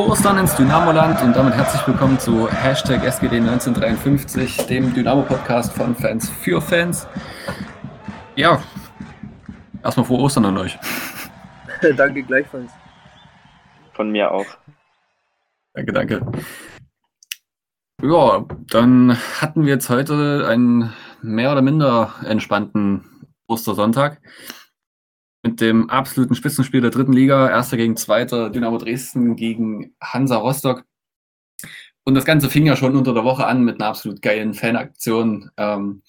Frohe Ostern ins Dynamoland und damit herzlich willkommen zu Hashtag SGD 1953, dem Dynamo-Podcast von Fans für Fans. Ja, erstmal frohe Ostern an euch. danke gleichfalls. Von mir auch. Danke, danke. Ja, dann hatten wir jetzt heute einen mehr oder minder entspannten Ostersonntag mit dem absoluten Spitzenspiel der dritten Liga, erster gegen zweiter, Dynamo Dresden gegen Hansa Rostock. Und das Ganze fing ja schon unter der Woche an mit einer absolut geilen Fanaktion. Ähm,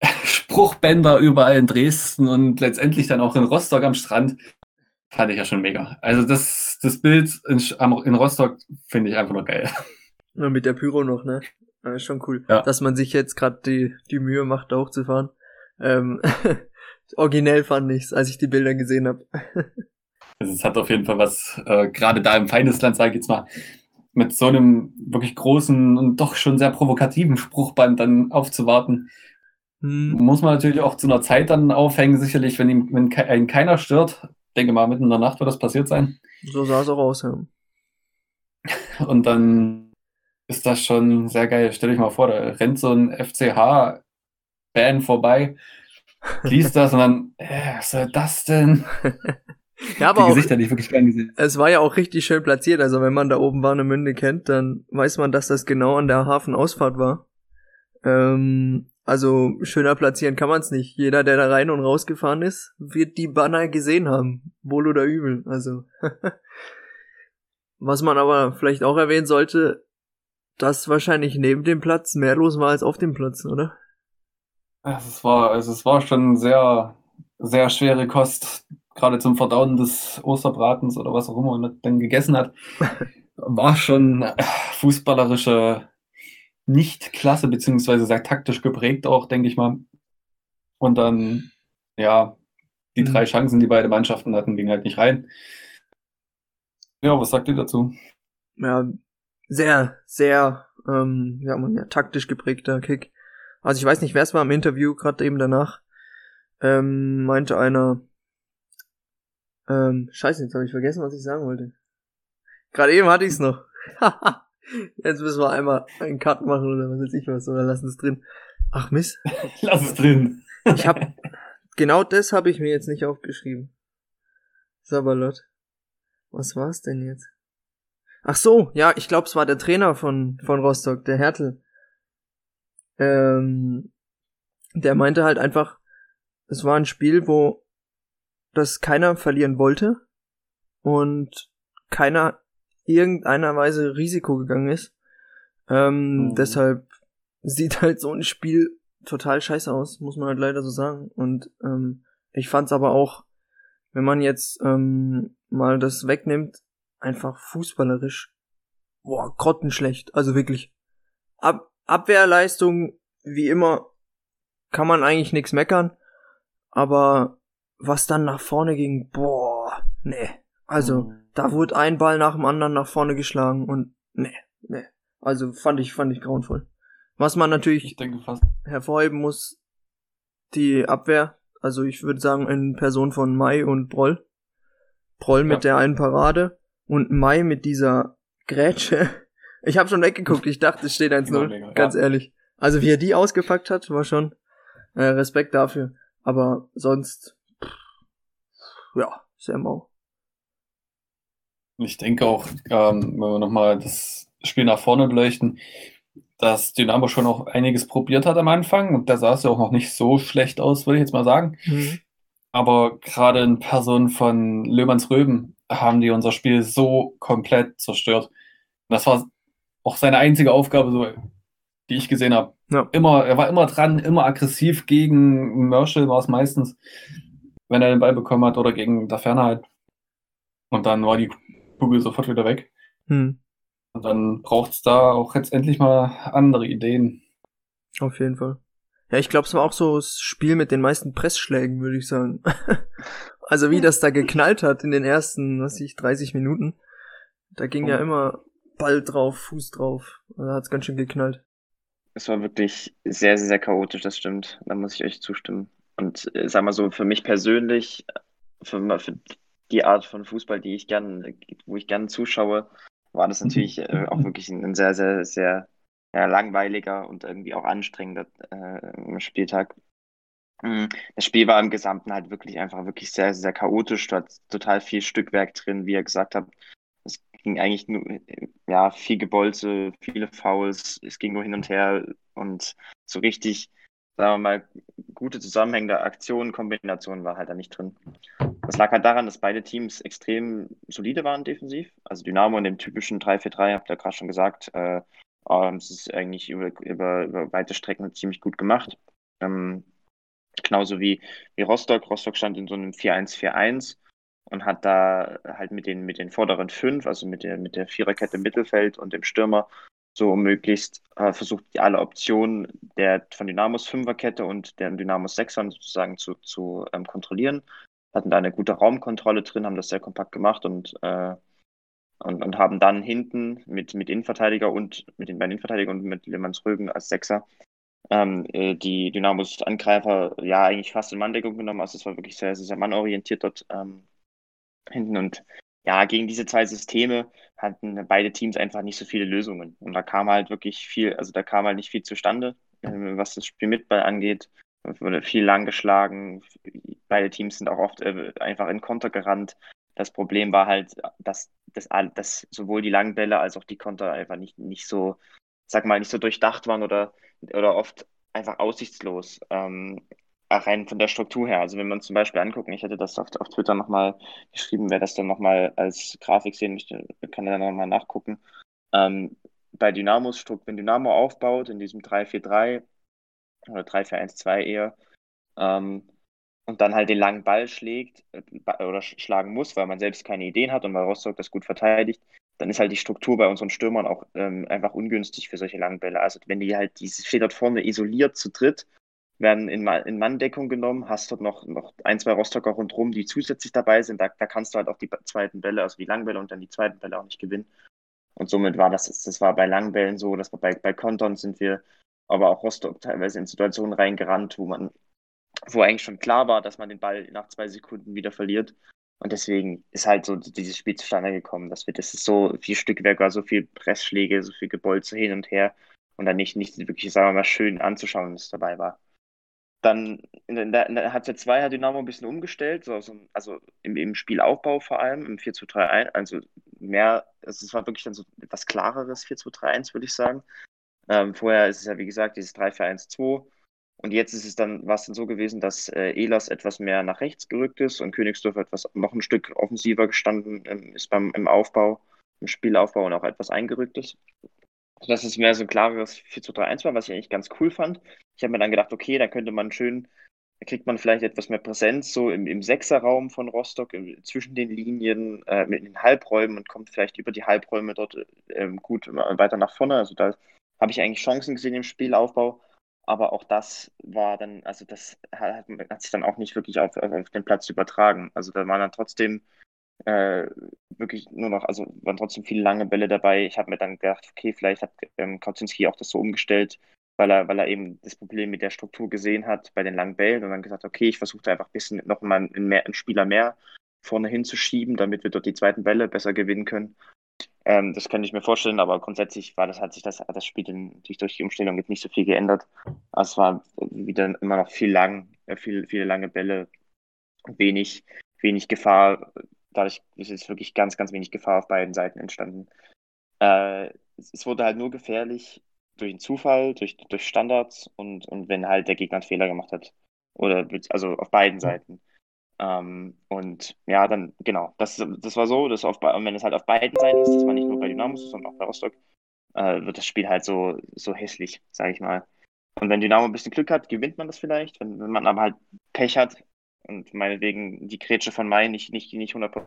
Spruchbänder überall in Dresden und letztendlich dann auch in Rostock am Strand. Fand ich ja schon mega. Also das, das Bild in, in Rostock finde ich einfach nur geil. Ja, mit der Pyro noch, ne? Ja, schon cool. Ja. Dass man sich jetzt gerade die, die Mühe macht, da hochzufahren. Ähm, originell fand ich's, als ich die Bilder gesehen habe. also es hat auf jeden Fall was, äh, gerade da im Feindesland, sage ich jetzt mal, mit so einem wirklich großen und doch schon sehr provokativen Spruchband dann aufzuwarten. Hm. Muss man natürlich auch zu einer Zeit dann aufhängen, sicherlich, wenn ihm, wenn ihn keiner stört. Denke mal, mitten in der Nacht wird das passiert sein. So sah es auch aus, ja. Und dann ist das schon sehr geil. Stell dich mal vor, da rennt so ein FCH-Fan vorbei liest das und dann, äh, was soll das denn? ja, aber die Gesichter, die ich wirklich gern gesehen. Es war ja auch richtig schön platziert. Also wenn man da oben Warnemünde kennt, dann weiß man, dass das genau an der Hafenausfahrt war. Ähm, also schöner platzieren kann man es nicht. Jeder, der da rein und rausgefahren ist, wird die Banner gesehen haben. Wohl oder übel. Also. Was man aber vielleicht auch erwähnen sollte, dass wahrscheinlich neben dem Platz mehr los war als auf dem Platz, oder? Es war, also es war schon sehr, sehr schwere Kost, gerade zum Verdauen des Osterbratens oder was auch immer man dann gegessen hat. War schon äh, fußballerische Nicht-Klasse, beziehungsweise sehr taktisch geprägt auch, denke ich mal. Und dann, ja, die drei mhm. Chancen, die beide Mannschaften hatten, gingen halt nicht rein. Ja, was sagt ihr dazu? Ja, sehr, sehr, ähm, ja, man, ja, taktisch geprägter Kick. Also ich weiß nicht, wer es war im Interview, gerade eben danach, ähm, meinte einer, ähm, scheiße, jetzt habe ich vergessen, was ich sagen wollte. Gerade eben hatte ich es noch. jetzt müssen wir einmal einen Cut machen oder was weiß ich was, oder lassen es drin. Ach Mist. Lass es drin. ich hab, genau das habe ich mir jetzt nicht aufgeschrieben. Sabalot. Was war's denn jetzt? Ach so, ja, ich glaube, es war der Trainer von, von Rostock, der Hertel. Ähm, der meinte halt einfach, es war ein Spiel, wo das keiner verlieren wollte und keiner irgendeiner Weise Risiko gegangen ist. Ähm, oh. Deshalb sieht halt so ein Spiel total scheiße aus, muss man halt leider so sagen. Und ähm, ich fand's aber auch, wenn man jetzt ähm, mal das wegnimmt, einfach fußballerisch, boah, grottenschlecht. Also wirklich. Ab, Abwehrleistung, wie immer, kann man eigentlich nichts meckern. Aber was dann nach vorne ging, boah, nee. Also, mhm. da wurde ein Ball nach dem anderen nach vorne geschlagen und nee, nee. Also fand ich, fand ich grauenvoll. Was man natürlich hervorheben muss, die Abwehr. Also ich würde sagen, in Person von Mai und Broll. Broll mit ja. der einen Parade und Mai mit dieser Grätsche. Ich habe schon weggeguckt, ich dachte, es steht 1-0, ganz ja. ehrlich. Also wie er die ausgepackt hat, war schon äh, Respekt dafür. Aber sonst, pff, ja, sehr mau. Ich denke auch, ähm, wenn wir nochmal das Spiel nach vorne beleuchten, dass Dynamo schon auch einiges probiert hat am Anfang und da sah es ja auch noch nicht so schlecht aus, würde ich jetzt mal sagen. Mhm. Aber gerade in Person von Löhmanns Röben haben die unser Spiel so komplett zerstört. Das war auch seine einzige Aufgabe, so, die ich gesehen habe. Ja. Immer, er war immer dran, immer aggressiv gegen Merschel war es meistens, wenn er den Ball bekommen hat oder gegen der Ferne halt. Und dann war die Kugel sofort wieder weg. Hm. Und dann braucht es da auch jetzt endlich mal andere Ideen. Auf jeden Fall. Ja, ich glaube, es war auch so das Spiel mit den meisten Pressschlägen, würde ich sagen. also wie das da geknallt hat in den ersten, was weiß ich, 30 Minuten. Da ging oh. ja immer Ball drauf, Fuß drauf. Da hat's ganz schön geknallt. Es war wirklich sehr, sehr, sehr chaotisch, das stimmt. Da muss ich euch zustimmen. Und äh, sag mal so, für mich persönlich, für, für die Art von Fußball, die ich gern, wo ich gern zuschaue, war das natürlich äh, auch wirklich ein, ein, sehr, sehr, sehr ja, langweiliger und irgendwie auch anstrengender äh, Spieltag. Mhm. Das Spiel war im Gesamten halt wirklich einfach wirklich sehr, sehr chaotisch. Du hattest total viel Stückwerk drin, wie ihr gesagt habt. Ging eigentlich nur, ja, viel Gebolze, viele Fouls, es ging nur hin und her und so richtig, sagen wir mal, gute zusammenhängende Aktionen, Kombinationen war halt da nicht drin. Das lag halt daran, dass beide Teams extrem solide waren defensiv. Also Dynamo in dem typischen 3-4-3, habt ihr gerade schon gesagt, äh, es ist eigentlich über, über, über weite Strecken ziemlich gut gemacht. Ähm, genauso wie, wie Rostock. Rostock stand in so einem 4-1-4-1 und hat da halt mit den, mit den vorderen fünf, also mit der, mit der Viererkette im Mittelfeld und dem Stürmer, so möglichst äh, versucht, alle Optionen der von Dynamos Fünferkette und der Dynamos Sechsern sozusagen zu, zu ähm, kontrollieren. Hatten da eine gute Raumkontrolle drin, haben das sehr kompakt gemacht und, äh, und, und haben dann hinten mit, mit Innenverteidiger und mit den beiden Innenverteidigern und mit Lehmanns Rögen als Sechser ähm, äh, die Dynamos Angreifer ja eigentlich fast in Manndeckung genommen. Also es war wirklich sehr, sehr, sehr mannorientiert dort ähm, hinten und ja, gegen diese zwei Systeme hatten beide Teams einfach nicht so viele Lösungen. Und da kam halt wirklich viel, also da kam halt nicht viel zustande, äh, was das Spiel mit Ball angeht. Wurde viel lang geschlagen. Beide Teams sind auch oft äh, einfach in Konter gerannt. Das Problem war halt, dass, dass, dass sowohl die langen Bälle als auch die Konter einfach nicht, nicht so, sag mal, nicht so durchdacht waren oder, oder oft einfach aussichtslos. Ähm, rein von der Struktur her. Also wenn man zum Beispiel angucken, ich hätte das auf, auf Twitter nochmal geschrieben, wer das dann nochmal als Grafik sehen möchte, kann er dann nochmal nachgucken. Ähm, bei Dynamos, wenn Dynamo aufbaut in diesem 3-4-3 oder 3-4-1-2 eher, ähm, und dann halt den langen Ball schlägt äh, oder schlagen muss, weil man selbst keine Ideen hat und weil Rostock das gut verteidigt, dann ist halt die Struktur bei unseren Stürmern auch ähm, einfach ungünstig für solche langen Bälle. Also wenn die halt, die steht dort vorne isoliert zu dritt werden in, in Manndeckung genommen, hast dort noch, noch ein, zwei Rostocker rundherum, die zusätzlich dabei sind. Da, da kannst du halt auch die zweiten Bälle, also die Langbälle und dann die zweiten Bälle auch nicht gewinnen. Und somit war das, das war bei Langbällen so, das war bei, bei Kontern sind wir aber auch Rostock teilweise in Situationen reingerannt, wo man, wo eigentlich schon klar war, dass man den Ball nach zwei Sekunden wieder verliert. Und deswegen ist halt so dieses Spiel zustande gekommen, dass wir, das ist so viel Stückwerk war, so viel Pressschläge, so viel Gebolze hin und her und dann nicht, nicht wirklich, sagen wir mal, schön anzuschauen, was dabei war. Dann in der, in der Halbzeit 2 hat Dynamo ein bisschen umgestellt, so, so, also im, im Spielaufbau vor allem, im 4 2 3 1, also mehr, also es war wirklich dann so etwas klareres 4 2 3 1, würde ich sagen. Ähm, vorher ist es ja, wie gesagt, dieses 3 4 1 2 und jetzt ist es dann, war es dann so gewesen, dass äh, Elas etwas mehr nach rechts gerückt ist und Königsdorf etwas noch ein Stück offensiver gestanden ähm, ist beim im Aufbau, im Spielaufbau und auch etwas eingerückt ist dass es mehr so ein klareres 4 2 3 1 war, was ich eigentlich ganz cool fand. Ich habe mir dann gedacht, okay, da könnte man schön, da kriegt man vielleicht etwas mehr Präsenz so im, im Sechserraum von Rostock, im, zwischen den Linien, äh, mit den Halbräumen und kommt vielleicht über die Halbräume dort äh, gut weiter nach vorne. Also da habe ich eigentlich Chancen gesehen im Spielaufbau. Aber auch das war dann, also das hat, hat sich dann auch nicht wirklich auf, auf den Platz übertragen. Also da waren dann trotzdem äh, wirklich nur noch, also waren trotzdem viele lange Bälle dabei. Ich habe mir dann gedacht, okay, vielleicht hat ähm, Kautzinski auch das so umgestellt, weil er, weil er eben das Problem mit der Struktur gesehen hat bei den langen Bällen und dann gesagt, okay, ich versuche einfach ein bisschen noch mal einen, einen Spieler mehr vorne hinzuschieben, damit wir dort die zweiten Bälle besser gewinnen können. Ähm, das könnte ich mir vorstellen, aber grundsätzlich war das, hat sich das, das Spiel natürlich durch die Umstellung jetzt nicht so viel geändert. es war wieder immer noch viel lang, äh, viel, viele lange Bälle, wenig, wenig Gefahr dadurch ist jetzt wirklich ganz, ganz wenig Gefahr auf beiden Seiten entstanden. Äh, es wurde halt nur gefährlich durch den Zufall, durch, durch Standards und, und wenn halt der Gegner einen Fehler gemacht hat. Oder also auf beiden Seiten. Ähm, und ja, dann, genau, das, das war so, dass auf, wenn es halt auf beiden Seiten ist, das war nicht nur bei Dynamo, sondern auch bei Rostock, äh, wird das Spiel halt so, so hässlich, sage ich mal. Und wenn Dynamo ein bisschen Glück hat, gewinnt man das vielleicht. Wenn, wenn man aber halt Pech hat, und meinetwegen die Grätsche von Mai nicht, nicht, nicht 100%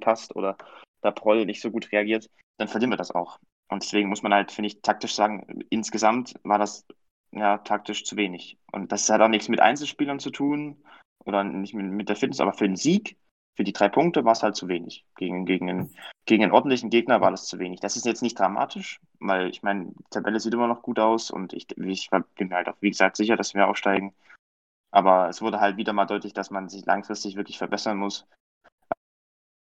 passt oder da Proll nicht so gut reagiert, dann verlieren wir das auch. Und deswegen muss man halt, finde ich, taktisch sagen, insgesamt war das ja taktisch zu wenig. Und das hat auch nichts mit Einzelspielern zu tun oder nicht mit, mit der Fitness, aber für den Sieg, für die drei Punkte war es halt zu wenig. Gegen, gegen, einen, gegen einen ordentlichen Gegner war das zu wenig. Das ist jetzt nicht dramatisch, weil ich meine, die Tabelle sieht immer noch gut aus und ich, ich bin mir halt auch, wie gesagt, sicher, dass wir aufsteigen. Aber es wurde halt wieder mal deutlich, dass man sich langfristig wirklich verbessern muss.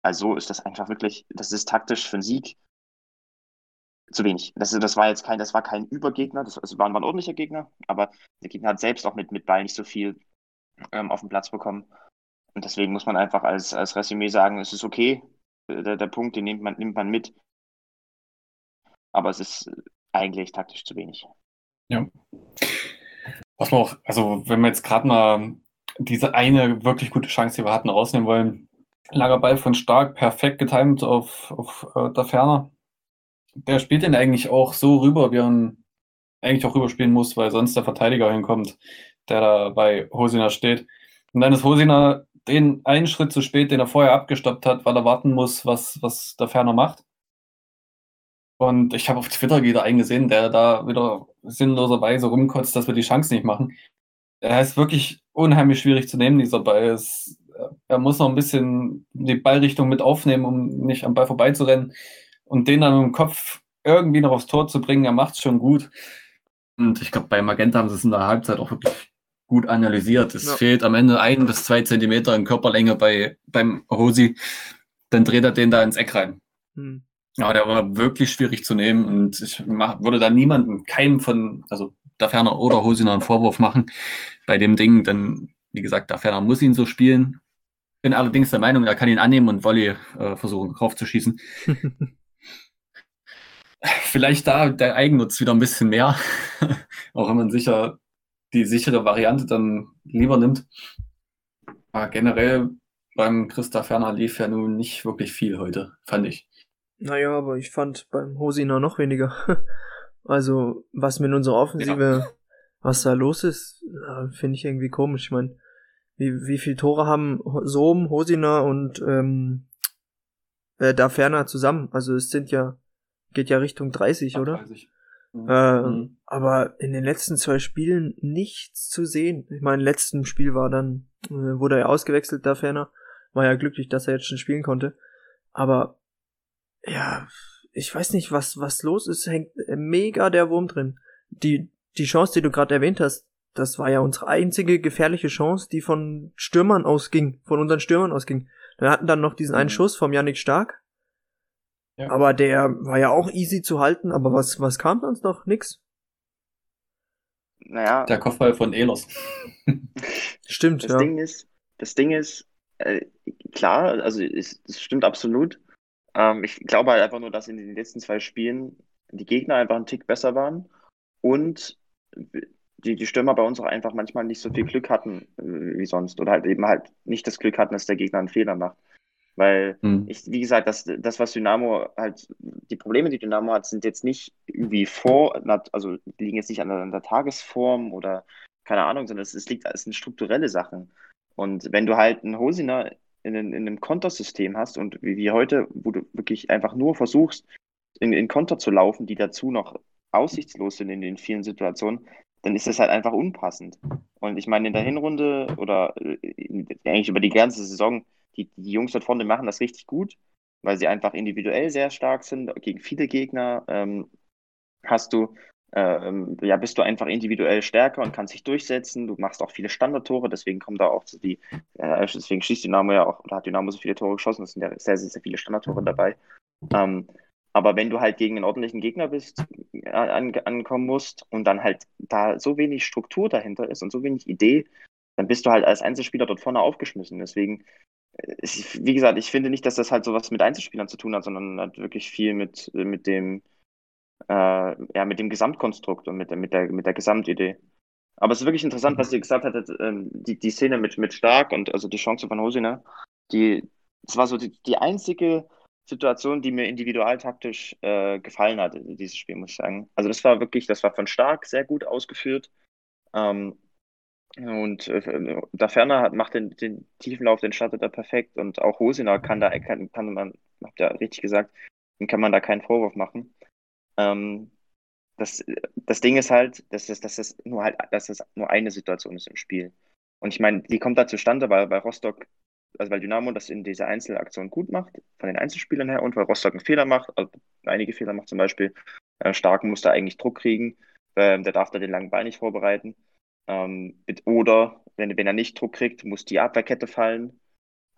Also ist das einfach wirklich, das ist taktisch für einen Sieg zu wenig. Das, das war jetzt kein, das war kein Übergegner, das, das war, ein ordentlicher Gegner, aber der Gegner hat selbst auch mit, mit Ball nicht so viel ähm, auf den Platz bekommen. Und deswegen muss man einfach als, als Resümee sagen, es ist okay, der, der Punkt, den nimmt man, nimmt man mit. Aber es ist eigentlich taktisch zu wenig. Ja. Was man auch, also wenn wir jetzt gerade mal diese eine wirklich gute Chance, die wir hatten, rausnehmen wollen, langer Ball von Stark, perfekt getimt auf, auf äh, der Ferner. Der spielt den eigentlich auch so rüber, wie er ihn eigentlich auch rüberspielen muss, weil sonst der Verteidiger hinkommt, der da bei Hosina steht. Und dann ist Hosina den einen Schritt zu spät, den er vorher abgestoppt hat, weil er warten muss, was, was der Ferner macht. Und ich habe auf Twitter wieder eingesehen, der da wieder sinnloserweise rumkotzt, dass wir die Chance nicht machen. Er ist wirklich unheimlich schwierig zu nehmen, dieser Ball. Es, er muss noch ein bisschen die Ballrichtung mit aufnehmen, um nicht am Ball vorbeizurennen und den dann im Kopf irgendwie noch aufs Tor zu bringen. Er macht es schon gut. Und ich glaube, bei Magenta haben sie es in der Halbzeit auch wirklich gut analysiert. Es ja. fehlt am Ende ein bis zwei Zentimeter in Körperlänge bei, beim Hosi. Dann dreht er den da ins Eck rein. Hm. Ja, der war wirklich schwierig zu nehmen und ich mach, würde da niemanden, keinem von, also da Ferner oder Hosiner einen Vorwurf machen bei dem Ding, denn wie gesagt, da Ferner muss ihn so spielen. Bin allerdings der Meinung, er kann ihn annehmen und Volley äh, versuchen, draufzuschießen. Vielleicht da der Eigennutz wieder ein bisschen mehr, auch wenn man sicher die sichere Variante dann lieber nimmt. Aber generell beim Christa Ferner lief ja nun nicht wirklich viel heute, fand ich. Naja, aber ich fand beim Hosina noch weniger. also, was mit unserer Offensive, ja. was da los ist, finde ich irgendwie komisch. Ich meine, wie, wie viele Tore haben Sohm, Hosina und ähm, äh, da Ferner zusammen? Also es sind ja, geht ja Richtung 30, oder? 30. Mhm. Äh, mhm. Aber in den letzten zwei Spielen nichts zu sehen. Ich meine, im letzten Spiel war dann, äh, wurde er ausgewechselt, da Ferner. War ja glücklich, dass er jetzt schon spielen konnte. Aber ja, ich weiß nicht, was, was los ist, hängt mega der Wurm drin. Die, die Chance, die du gerade erwähnt hast, das war ja unsere einzige gefährliche Chance, die von Stürmern ausging, von unseren Stürmern ausging. Wir hatten dann noch diesen einen mhm. Schuss vom Yannick Stark. Ja. Aber der war ja auch easy zu halten, aber was, was kam sonst noch? Nix. Naja. Der Kopfball von Elos. stimmt, das ja. Ding ist, das Ding ist, äh, klar, also es, das stimmt absolut. Ähm, ich glaube halt einfach nur, dass in den letzten zwei Spielen die Gegner einfach einen Tick besser waren und die, die Stürmer bei uns auch einfach manchmal nicht so viel Glück hatten äh, wie sonst oder halt eben halt nicht das Glück hatten, dass der Gegner einen Fehler macht. Weil mhm. ich, wie gesagt, das, das, was Dynamo halt, die Probleme, die Dynamo hat, sind jetzt nicht irgendwie vor, also liegen jetzt nicht an der, an der Tagesform oder keine Ahnung, sondern es, es liegt, es sind strukturelle Sachen. Und wenn du halt einen Hosiner in, in einem Kontersystem hast und wie, wie heute, wo du wirklich einfach nur versuchst, in, in Konter zu laufen, die dazu noch aussichtslos sind in den vielen Situationen, dann ist das halt einfach unpassend. Und ich meine, in der Hinrunde oder äh, eigentlich über die ganze Saison, die, die Jungs dort vorne machen das richtig gut, weil sie einfach individuell sehr stark sind. Gegen viele Gegner ähm, hast du ähm, ja, bist du einfach individuell stärker und kannst dich durchsetzen. Du machst auch viele Standardtore, deswegen kommen da auch die, äh, deswegen schießt Dynamo ja auch, oder hat Dynamo so viele Tore geschossen, es sind ja sehr, sehr, sehr viele Standardtore dabei. Ähm, aber wenn du halt gegen einen ordentlichen Gegner bist, äh, an, ankommen musst und dann halt da so wenig Struktur dahinter ist und so wenig Idee, dann bist du halt als Einzelspieler dort vorne aufgeschmissen. Deswegen, äh, wie gesagt, ich finde nicht, dass das halt so was mit Einzelspielern zu tun hat, sondern hat wirklich viel mit, mit dem, äh, ja, mit dem Gesamtkonstrukt und mit, mit, der, mit der Gesamtidee. Aber es ist wirklich interessant, was ihr gesagt hattet, ähm, die, die Szene mit, mit Stark und also die Chance von Hosina, die, das war so die, die einzige Situation, die mir individualtaktisch äh, gefallen hat, dieses Spiel, muss ich sagen. Also das war wirklich, das war von Stark sehr gut ausgeführt. Ähm, und äh, da Ferner hat, macht den, den Tiefenlauf, den startet er perfekt und auch Hosina kann da, kann, kann man, habt ihr richtig gesagt, den kann man da keinen Vorwurf machen. Ähm, das, das Ding ist halt, dass das, dass das nur halt, dass das nur eine Situation ist im Spiel. Und ich meine, die kommt da zustande, weil bei Rostock, also weil Dynamo das in dieser Einzelaktion gut macht, von den Einzelspielern her, und weil Rostock einen Fehler macht, also einige Fehler macht zum Beispiel. Äh, Starken muss da eigentlich Druck kriegen, äh, der darf da den langen Ball nicht vorbereiten. Ähm, oder wenn, wenn er nicht Druck kriegt, muss die Abwehrkette fallen.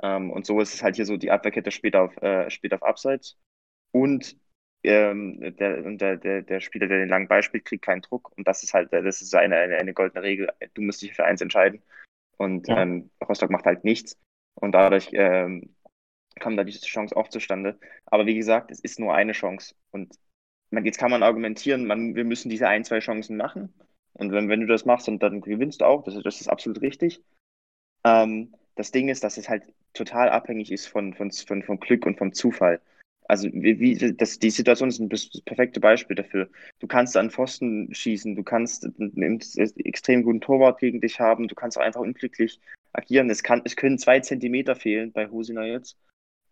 Ähm, und so ist es halt hier so, die Abwehrkette spielt auf, äh, spielt auf Abseits und ähm, der, der, der, der Spieler, der den langen Ball spielt, kriegt keinen Druck. Und das ist halt, das ist eine, eine, eine goldene Regel. Du musst dich für eins entscheiden. Und ja. ähm, Rostock macht halt nichts. Und dadurch ähm, kam da diese Chance auch zustande. Aber wie gesagt, es ist nur eine Chance. Und man, jetzt kann man argumentieren, man, wir müssen diese ein, zwei Chancen machen. Und wenn, wenn du das machst, und dann gewinnst du auch, das, das ist absolut richtig. Ähm, das Ding ist, dass es halt total abhängig ist von, von, von, von Glück und vom Zufall. Also wie, wie das, die Situation ist ein perfekte Beispiel dafür. Du kannst an Pfosten schießen, du kannst einen extrem guten Torwart gegen dich haben, du kannst auch einfach unglücklich agieren. Es, kann, es können zwei Zentimeter fehlen bei Husina jetzt.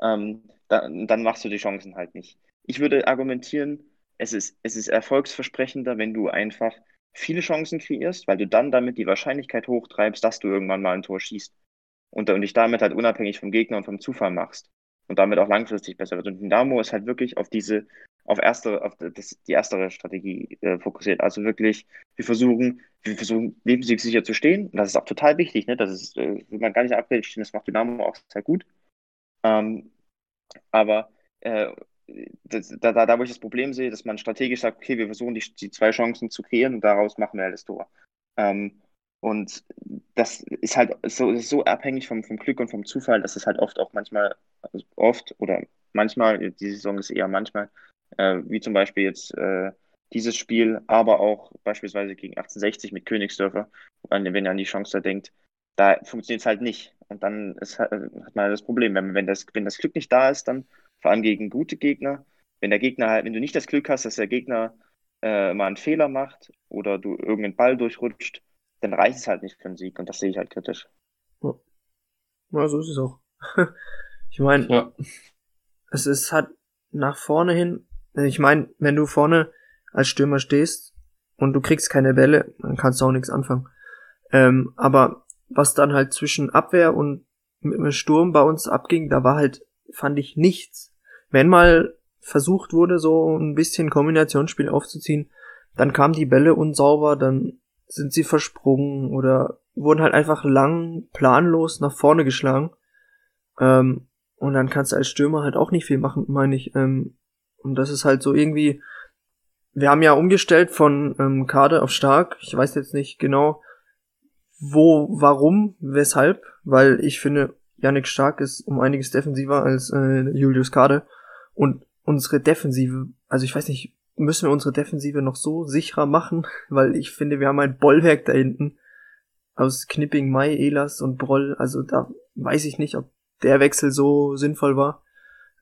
Ähm, da, dann machst du die Chancen halt nicht. Ich würde argumentieren, es ist, es ist erfolgsversprechender, wenn du einfach viele Chancen kreierst, weil du dann damit die Wahrscheinlichkeit hochtreibst, dass du irgendwann mal ein Tor schießt. Und, und dich damit halt unabhängig vom Gegner und vom Zufall machst. Und damit auch langfristig besser wird. Und Dynamo ist halt wirklich auf diese, auf erste, auf das, die erste Strategie äh, fokussiert. Also wirklich, wir versuchen, wir versuchen lebenssicher zu stehen. Und das ist auch total wichtig, ne? Das ist, äh, will man gar nicht stehen, das macht Dynamo auch sehr gut. Ähm, aber äh, das, da, da, wo ich das Problem sehe, dass man strategisch sagt, okay, wir versuchen die, die zwei Chancen zu kreieren und daraus machen wir das Tor. Ähm, und das ist halt so, ist so abhängig vom, vom Glück und vom Zufall, dass es halt oft auch manchmal, also oft oder manchmal, die Saison ist eher manchmal, äh, wie zum Beispiel jetzt äh, dieses Spiel, aber auch beispielsweise gegen 1860 mit Königsdörfer, wenn ihr an die Chance da denkt, da funktioniert es halt nicht. Und dann ist, hat man das Problem, wenn, wenn, das, wenn das Glück nicht da ist, dann vor allem gegen gute Gegner, wenn der Gegner halt, wenn du nicht das Glück hast, dass der Gegner äh, mal einen Fehler macht oder du irgendeinen Ball durchrutscht, dann reicht es halt nicht für einen Sieg und das sehe ich halt kritisch. Ja, ja so ist es auch. ich meine, ja. es ist halt nach vorne hin, ich meine, wenn du vorne als Stürmer stehst und du kriegst keine Bälle, dann kannst du auch nichts anfangen. Ähm, aber was dann halt zwischen Abwehr und Sturm bei uns abging, da war halt, fand ich nichts. Wenn mal versucht wurde, so ein bisschen Kombinationsspiel aufzuziehen, dann kamen die Bälle unsauber, dann sind sie versprungen oder wurden halt einfach lang, planlos nach vorne geschlagen. Ähm, und dann kannst du als Stürmer halt auch nicht viel machen, meine ich. Ähm, und das ist halt so irgendwie. Wir haben ja umgestellt von ähm, Kader auf Stark. Ich weiß jetzt nicht genau, wo, warum, weshalb, weil ich finde, Yannick Stark ist um einiges defensiver als äh, Julius Kade. Und unsere Defensive, also ich weiß nicht, müssen wir unsere Defensive noch so sicherer machen, weil ich finde, wir haben ein Bollwerk da hinten aus Knipping, Mai, Elas und Broll. Also da weiß ich nicht, ob der Wechsel so sinnvoll war.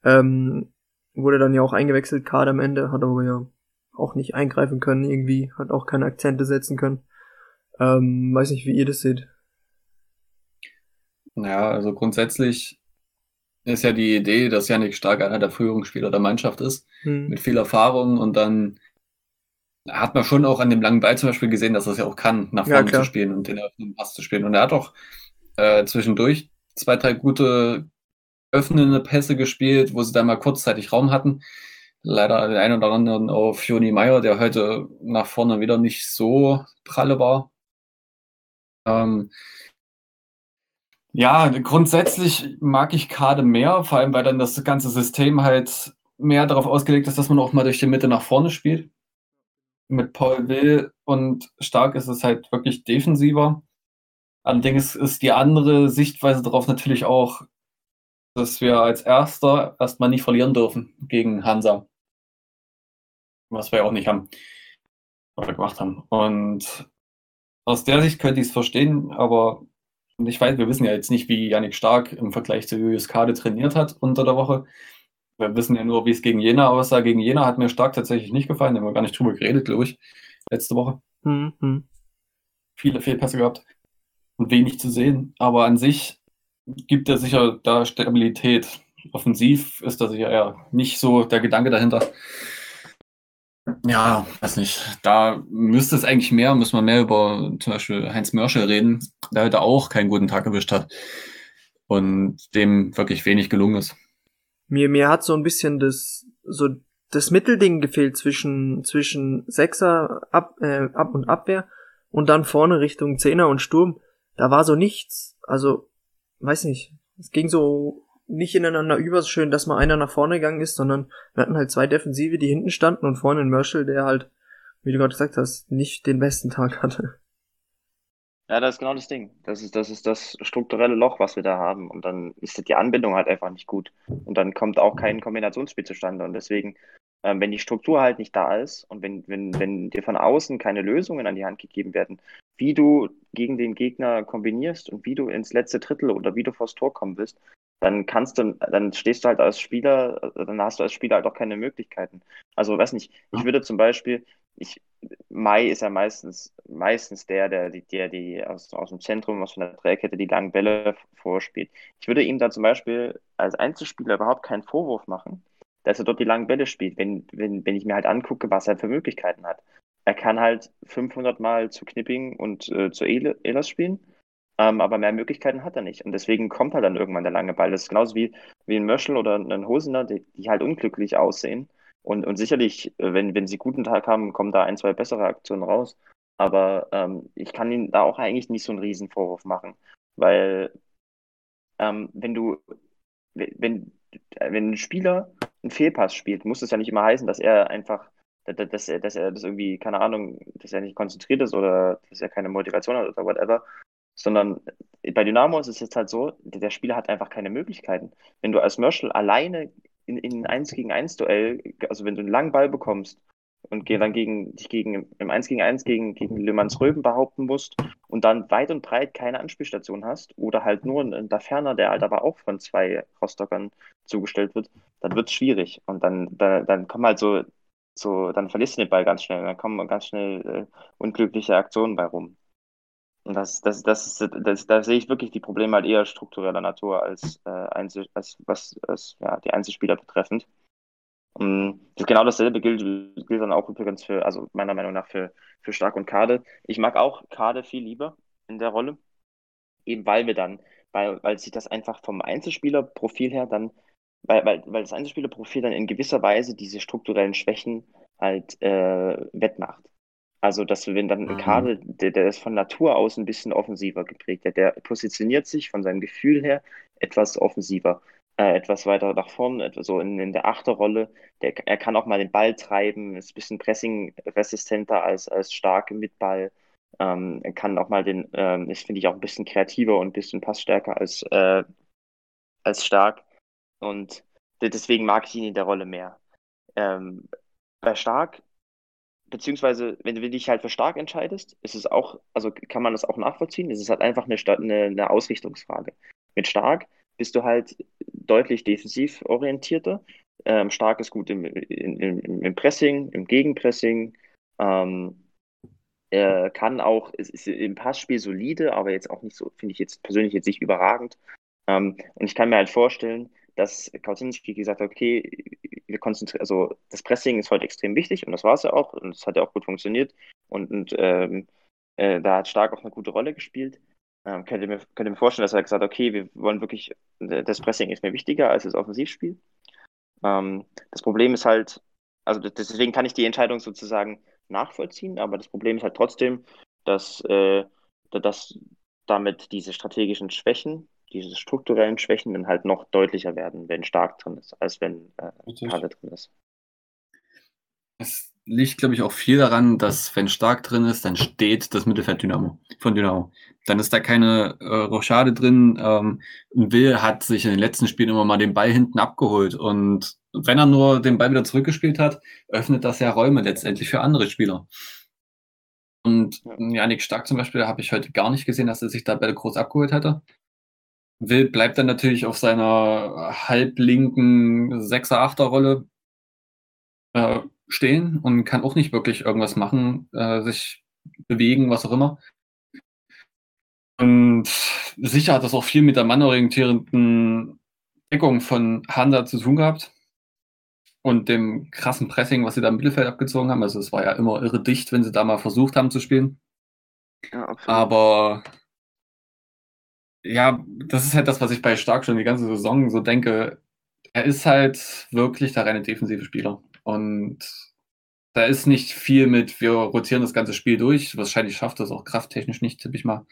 Ähm, wurde dann ja auch eingewechselt, Kader am Ende, hat aber ja auch nicht eingreifen können irgendwie, hat auch keine Akzente setzen können. Ähm, weiß nicht, wie ihr das seht. Ja, also grundsätzlich ist ja die Idee, dass Janik Stark einer der Führungsspieler der Mannschaft ist, hm. mit viel Erfahrung und dann hat man schon auch an dem langen Ball zum Beispiel gesehen, dass er es ja auch kann, nach vorne ja, zu spielen und den öffnenden Pass zu spielen. Und er hat auch äh, zwischendurch zwei, drei gute öffnende Pässe gespielt, wo sie dann mal kurzzeitig Raum hatten. Leider den einen oder anderen auf Joni Meyer, der heute nach vorne wieder nicht so pralle war. Ähm, ja, grundsätzlich mag ich Kade mehr, vor allem weil dann das ganze System halt mehr darauf ausgelegt ist, dass man auch mal durch die Mitte nach vorne spielt. Mit Paul Will und Stark ist es halt wirklich defensiver. Allerdings ist die andere Sichtweise darauf natürlich auch, dass wir als Erster erstmal nicht verlieren dürfen gegen Hansa. Was wir ja auch nicht haben. Oder gemacht haben. Und aus der Sicht könnte ich es verstehen, aber ich weiß, wir wissen ja jetzt nicht, wie Yannick Stark im Vergleich zu Julius Kade trainiert hat unter der Woche. Wir wissen ja nur, wie es gegen Jena aussah. Gegen Jena hat mir Stark tatsächlich nicht gefallen. Da haben wir gar nicht drüber geredet, glaube ich, letzte Woche. Mhm. Viele Fehlpässe gehabt und wenig zu sehen. Aber an sich gibt er sicher da Stabilität. Offensiv ist da sicher eher nicht so der Gedanke dahinter. Ja, weiß nicht. Da müsste es eigentlich mehr, müssen wir mehr über zum Beispiel Heinz Mörschel reden, der heute auch keinen guten Tag erwischt hat und dem wirklich wenig gelungen ist. Mir, mir hat so ein bisschen das, so das Mittelding gefehlt zwischen, zwischen Sechser, Ab, äh, Ab und Abwehr und dann vorne Richtung Zehner und Sturm. Da war so nichts. Also, weiß nicht. es ging so nicht ineinander über so schön, dass mal einer nach vorne gegangen ist, sondern wir hatten halt zwei Defensive, die hinten standen und vorne ein Merschel, der halt, wie du gerade gesagt hast, nicht den besten Tag hatte. Ja, das ist genau das Ding. Das ist, das ist das strukturelle Loch, was wir da haben. Und dann ist die Anbindung halt einfach nicht gut. Und dann kommt auch kein Kombinationsspiel zustande. Und deswegen, ähm, wenn die Struktur halt nicht da ist und wenn, wenn, wenn dir von außen keine Lösungen an die Hand gegeben werden, wie du gegen den Gegner kombinierst und wie du ins letzte Drittel oder wie du vors Tor kommen willst, dann kannst du, dann stehst du halt als Spieler, dann hast du als Spieler halt auch keine Möglichkeiten. Also, weiß nicht, ich würde zum Beispiel, ich, Mai ist ja meistens, meistens der, der, der die aus, aus dem Zentrum, aus der Dreierkette die langen Bälle vorspielt. Ich würde ihm da zum Beispiel als Einzelspieler überhaupt keinen Vorwurf machen, dass er dort die langen Bälle spielt, wenn, wenn, wenn ich mir halt angucke, was er für Möglichkeiten hat. Er kann halt 500 Mal zu Knipping und äh, zu Elas spielen ähm, aber mehr Möglichkeiten hat er nicht. Und deswegen kommt halt dann irgendwann der lange Ball. Das ist genauso wie, wie ein Möschel oder ein Hosener, die, die halt unglücklich aussehen. Und, und sicherlich, äh, wenn, wenn sie guten Tag haben, kommen da ein, zwei bessere Aktionen raus. Aber ähm, ich kann ihnen da auch eigentlich nicht so einen Riesenvorwurf machen. Weil ähm, wenn du, wenn, wenn ein Spieler einen Fehlpass spielt, muss das ja nicht immer heißen, dass er einfach, dass er, dass er das irgendwie, keine Ahnung, dass er nicht konzentriert ist oder dass er keine Motivation hat oder whatever, sondern bei Dynamo ist es jetzt halt so, der Spieler hat einfach keine Möglichkeiten. Wenn du als Merschel alleine in, in ein 1 gegen 1 Duell, also wenn du einen langen Ball bekommst und dann gegen, dich gegen, im 1 gegen 1 gegen, gegen Le Mans Röben behaupten musst und dann weit und breit keine Anspielstation hast oder halt nur ein Daferner, der halt aber auch von zwei Rostockern zugestellt wird, dann wird es schwierig. Und dann, dann, dann kommen halt so, so, dann verlierst du den Ball ganz schnell, dann kommen ganz schnell äh, unglückliche Aktionen bei rum. Und das, das, das, das, das, da sehe ich wirklich die Probleme halt eher struktureller Natur als, äh, Einzel, als was als, ja, die Einzelspieler betreffend. Und das, genau dasselbe gilt, gilt dann auch übrigens für, also meiner Meinung nach für, für Stark und Kade. Ich mag auch Kade viel lieber in der Rolle, eben weil wir dann, weil, weil sich das einfach vom Einzelspielerprofil her dann, weil, weil, weil das Einzelspielerprofil dann in gewisser Weise diese strukturellen Schwächen halt äh, wettmacht. Also, dass wenn dann ein mhm. Kader, der, der ist von Natur aus ein bisschen offensiver geprägt, der, der positioniert sich von seinem Gefühl her etwas offensiver, äh, etwas weiter nach vorn, etwas so in, in der Achterrolle. Der, er kann auch mal den Ball treiben, ist ein bisschen pressing-resistenter als, als stark mit Ball. Ähm, er kann auch mal den, ähm, ist, finde ich, auch ein bisschen kreativer und ein bisschen passstärker als, äh, als stark. Und deswegen mag ich ihn in der Rolle mehr. Ähm, bei Stark beziehungsweise wenn du dich halt für stark entscheidest, ist es auch, also kann man das auch nachvollziehen, es ist halt einfach eine, eine, eine Ausrichtungsfrage. Mit stark bist du halt deutlich defensiv orientierter. Ähm, stark ist gut im, im, im, Pressing, im Gegenpressing. Ähm, er kann auch, es ist im Passspiel solide, aber jetzt auch nicht so, finde ich jetzt persönlich jetzt nicht überragend. Ähm, und ich kann mir halt vorstellen, dass Kautinski gesagt hat, okay, wir konzentrieren, also das Pressing ist heute extrem wichtig und das war es ja auch und es hat ja auch gut funktioniert und, und ähm, äh, da hat Stark auch eine gute Rolle gespielt. Ähm, könnt, ihr mir, könnt ihr mir vorstellen, dass er gesagt hat, okay, wir wollen wirklich, das Pressing ist mir wichtiger als das Offensivspiel. Ähm, das Problem ist halt, also deswegen kann ich die Entscheidung sozusagen nachvollziehen, aber das Problem ist halt trotzdem, dass, äh, dass damit diese strategischen Schwächen diese strukturellen Schwächen dann halt noch deutlicher werden, wenn stark drin ist, als wenn äh, Kalle drin ist. Es liegt, glaube ich, auch viel daran, dass wenn stark drin ist, dann steht das Mittelfeld Dynamo von Dynamo. Dann ist da keine äh, Rochade drin. Ähm, Will hat sich in den letzten Spielen immer mal den Ball hinten abgeholt und wenn er nur den Ball wieder zurückgespielt hat, öffnet das ja Räume letztendlich für andere Spieler. Und Janik Stark zum Beispiel habe ich heute gar nicht gesehen, dass er sich da Bälle groß abgeholt hätte. Will bleibt dann natürlich auf seiner halblinken Sechser, Achter Rolle äh, stehen und kann auch nicht wirklich irgendwas machen, äh, sich bewegen, was auch immer. Und sicher hat das auch viel mit der mannorientierenden Deckung von Hansa zu tun gehabt und dem krassen Pressing, was sie da im Mittelfeld abgezogen haben. Also es war ja immer irre dicht, wenn sie da mal versucht haben zu spielen. Ja, Aber ja, das ist halt das, was ich bei Stark schon die ganze Saison so denke. Er ist halt wirklich der reine defensive Spieler. Und da ist nicht viel mit, wir rotieren das ganze Spiel durch. Wahrscheinlich schafft das auch krafttechnisch nicht, tippe ich mal.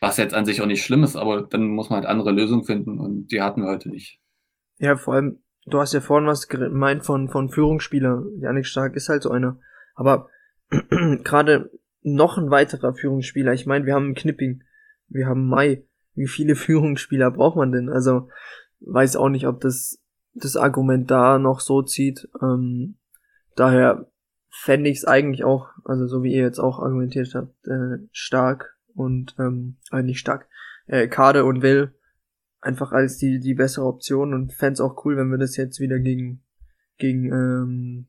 Was jetzt an sich auch nicht schlimm ist, aber dann muss man halt andere Lösungen finden und die hatten wir heute nicht. Ja, vor allem, du hast ja vorhin was gemeint von, von Führungsspieler. Janik Stark ist halt so einer. Aber gerade noch ein weiterer Führungsspieler. Ich meine, wir haben Knipping, wir haben Mai. Wie viele Führungsspieler braucht man denn? Also weiß auch nicht, ob das das Argument da noch so zieht. Ähm, daher fände ich es eigentlich auch, also so wie ihr jetzt auch argumentiert habt, äh, stark und ähm, äh, nicht stark, äh, Kade und Will einfach als die die bessere Option und fände es auch cool, wenn wir das jetzt wieder gegen gegen ähm,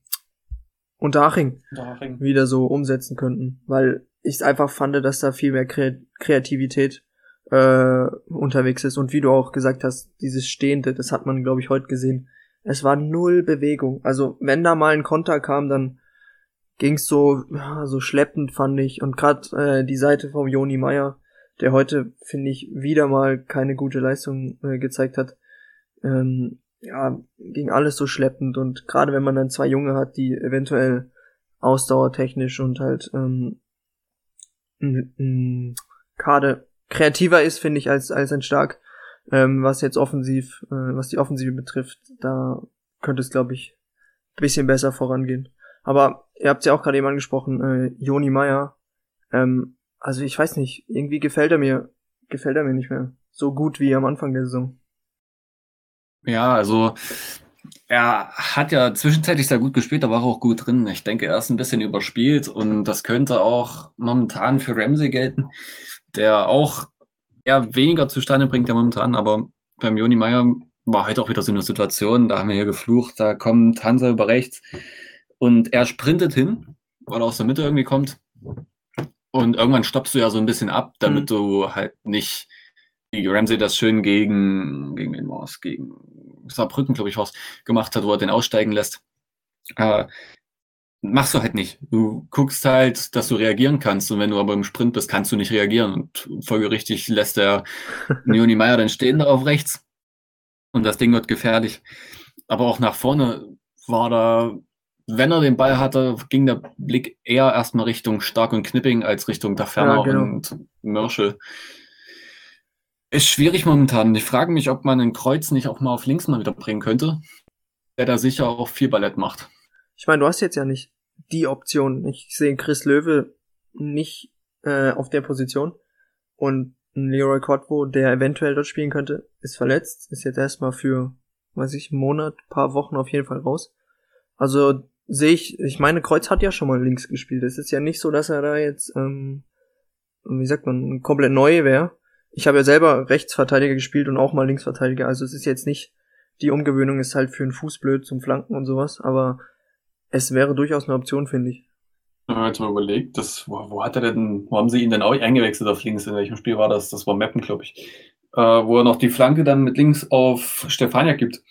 Unterhaching, Unterhaching wieder so umsetzen könnten, weil ich einfach fand, dass da viel mehr Kreativität äh, unterwegs ist. Und wie du auch gesagt hast, dieses Stehende, das hat man, glaube ich, heute gesehen. Es war null Bewegung. Also wenn da mal ein Konter kam, dann ging's so, so schleppend, fand ich. Und gerade äh, die Seite vom Joni Meier, der heute, finde ich, wieder mal keine gute Leistung äh, gezeigt hat. Ähm, ja, ging alles so schleppend. Und gerade wenn man dann zwei Junge hat, die eventuell ausdauertechnisch und halt ähm, Kade kreativer ist, finde ich, als, als ein Stark. Ähm, was jetzt offensiv, äh, was die Offensive betrifft, da könnte es, glaube ich, bisschen besser vorangehen. Aber ihr habt ja auch gerade eben angesprochen, äh, Joni Meyer. Ähm, also ich weiß nicht, irgendwie gefällt er mir, gefällt er mir nicht mehr so gut wie am Anfang der Saison. Ja, also er hat ja zwischenzeitlich sehr gut gespielt, da war auch gut drin. Ich denke, er ist ein bisschen überspielt und das könnte auch momentan für Ramsey gelten der auch eher weniger zustande bringt ja momentan, aber beim Joni Meyer war heute auch wieder so eine Situation, da haben wir hier geflucht, da kommt Hansa über rechts und er sprintet hin, weil er aus der Mitte irgendwie kommt und irgendwann stoppst du ja so ein bisschen ab, damit mhm. du halt nicht wie Ramsey das schön gegen, gegen den Mars, gegen Saarbrücken, glaube ich, was gemacht hat, wo er den aussteigen lässt. Äh, machst du halt nicht. Du guckst halt, dass du reagieren kannst. Und wenn du aber im Sprint bist, kannst du nicht reagieren. Und folgerichtig lässt der Leonie Meyer dann stehen da auf rechts. Und das Ding wird gefährlich. Aber auch nach vorne war da, wenn er den Ball hatte, ging der Blick eher erstmal Richtung Stark und Knipping als Richtung Daferner ja, genau. und Mörschel. Ist schwierig momentan. Ich frage mich, ob man ein Kreuz nicht auch mal auf links mal wieder bringen könnte, der da sicher auch viel Ballett macht. Ich meine, du hast jetzt ja nicht die Option. Ich sehe Chris Löwe nicht äh, auf der Position. Und Leroy Cotwo, der eventuell dort spielen könnte, ist verletzt. Ist jetzt erstmal für, weiß ich, einen Monat, paar Wochen auf jeden Fall raus. Also sehe ich, ich meine, Kreuz hat ja schon mal links gespielt. Es ist ja nicht so, dass er da jetzt, ähm, wie sagt man, komplett neu wäre. Ich habe ja selber Rechtsverteidiger gespielt und auch mal Linksverteidiger. Also es ist jetzt nicht, die Umgewöhnung ist halt für einen Fuß blöd zum Flanken und sowas, aber es wäre durchaus eine Option, finde ich. Wenn man jetzt mal überlegt, das, wo, wo, hat er denn, wo haben sie ihn denn auch eingewechselt auf links? In welchem Spiel war das? Das war Mappen, glaube ich. Äh, wo er noch die Flanke dann mit links auf Stefania gibt.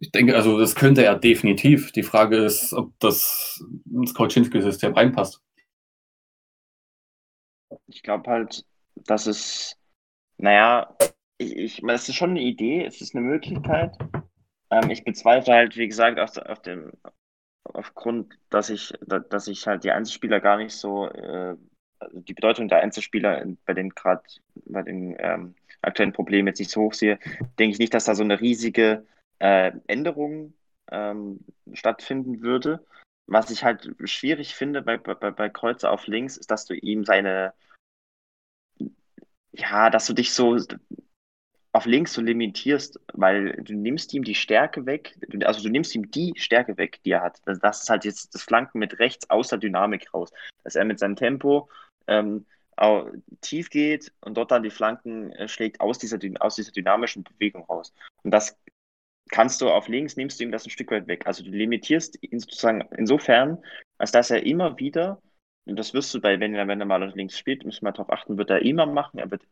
Ich denke, also das könnte er definitiv. Die Frage ist, ob das ins Koczynski-System reinpasst. Ich glaube halt, dass es, naja, ich, ich, es ist schon eine Idee, es ist eine Möglichkeit. Ähm, ich bezweifle halt, wie gesagt, auf, auf, dem, aufgrund, dass ich, dass ich halt die Einzelspieler gar nicht so, äh, also die Bedeutung der Einzelspieler bei den gerade, bei den ähm, aktuellen Problemen jetzt nicht so hoch sehe, denke ich nicht, dass da so eine riesige äh, Änderung ähm, stattfinden würde. Was ich halt schwierig finde bei, bei, bei Kreuzer auf links, ist, dass du ihm seine, ja, dass du dich so auf links so limitierst, weil du nimmst ihm die Stärke weg, also du nimmst ihm die Stärke weg, die er hat. Das, das ist halt jetzt das Flanken mit rechts aus der Dynamik raus. Dass er mit seinem Tempo ähm, tief geht und dort dann die Flanken äh, schlägt aus dieser, aus dieser dynamischen Bewegung raus. Und das kannst du auf links, nimmst du ihm das ein Stück weit weg. Also du limitierst ihn sozusagen insofern, als dass er immer wieder, und das wirst du bei, wenn er, wenn er mal links spielt, müssen wir darauf achten, wird er immer machen, er wird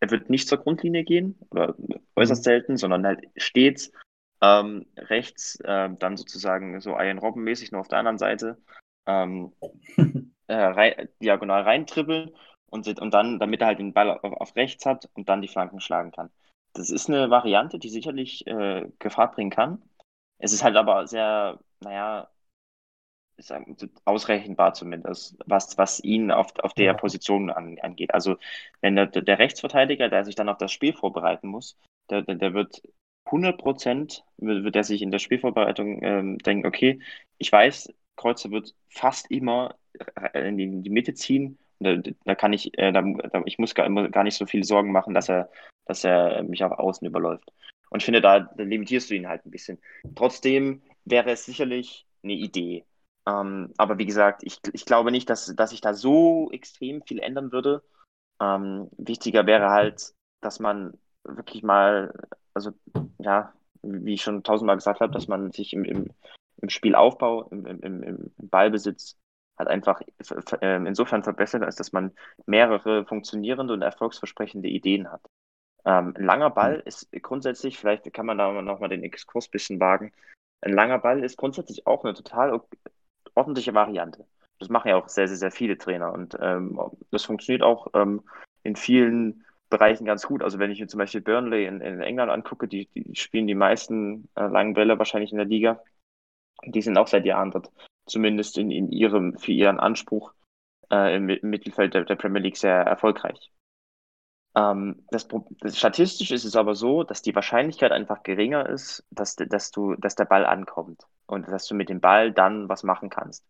er wird nicht zur Grundlinie gehen oder äußerst mhm. selten, sondern halt stets ähm, rechts äh, dann sozusagen so Ian Robben mäßig nur auf der anderen Seite ähm, äh, rein, diagonal reintribbeln und, und dann, damit er halt den Ball auf, auf, rechts hat und dann die Flanken schlagen kann. Das ist eine Variante, die sicherlich äh, Gefahr bringen kann. Es ist halt aber sehr, naja, ausrechenbar zumindest, was, was ihn auf, auf der Position an, angeht. Also wenn der, der Rechtsverteidiger, der sich dann auf das Spiel vorbereiten muss, der, der wird 100 Prozent, wird er sich in der Spielvorbereitung ähm, denken, okay, ich weiß, Kreuzer wird fast immer in die, in die Mitte ziehen. Da, da, kann ich, äh, da, ich muss gar, gar nicht so viel Sorgen machen, dass er, dass er mich auf Außen überläuft. Und ich finde, da limitierst du ihn halt ein bisschen. Trotzdem wäre es sicherlich eine Idee. Ähm, aber wie gesagt, ich, ich glaube nicht, dass, dass sich da so extrem viel ändern würde. Ähm, wichtiger wäre halt, dass man wirklich mal, also ja, wie ich schon tausendmal gesagt habe, dass man sich im, im, im Spielaufbau, im, im, im Ballbesitz halt einfach ähm, insofern verbessert, als dass man mehrere funktionierende und erfolgsversprechende Ideen hat. Ähm, ein langer Ball hm. ist grundsätzlich, vielleicht kann man da nochmal den Exkurs ein bisschen wagen, ein langer Ball ist grundsätzlich auch eine total ordentliche Variante. Das machen ja auch sehr, sehr, sehr viele Trainer und ähm, das funktioniert auch ähm, in vielen Bereichen ganz gut. Also wenn ich mir zum Beispiel Burnley in, in England angucke, die, die spielen die meisten äh, langen Bälle wahrscheinlich in der Liga. Die sind auch seit Jahren dort, zumindest in, in ihrem, für ihren Anspruch äh, im, Mittelfeld der, der, Premier League sehr erfolgreich. Ähm, das, das, statistisch ist es aber so, dass die Wahrscheinlichkeit einfach geringer ist, dass, dass, du, dass der Ball ankommt und dass du mit dem Ball dann was machen kannst.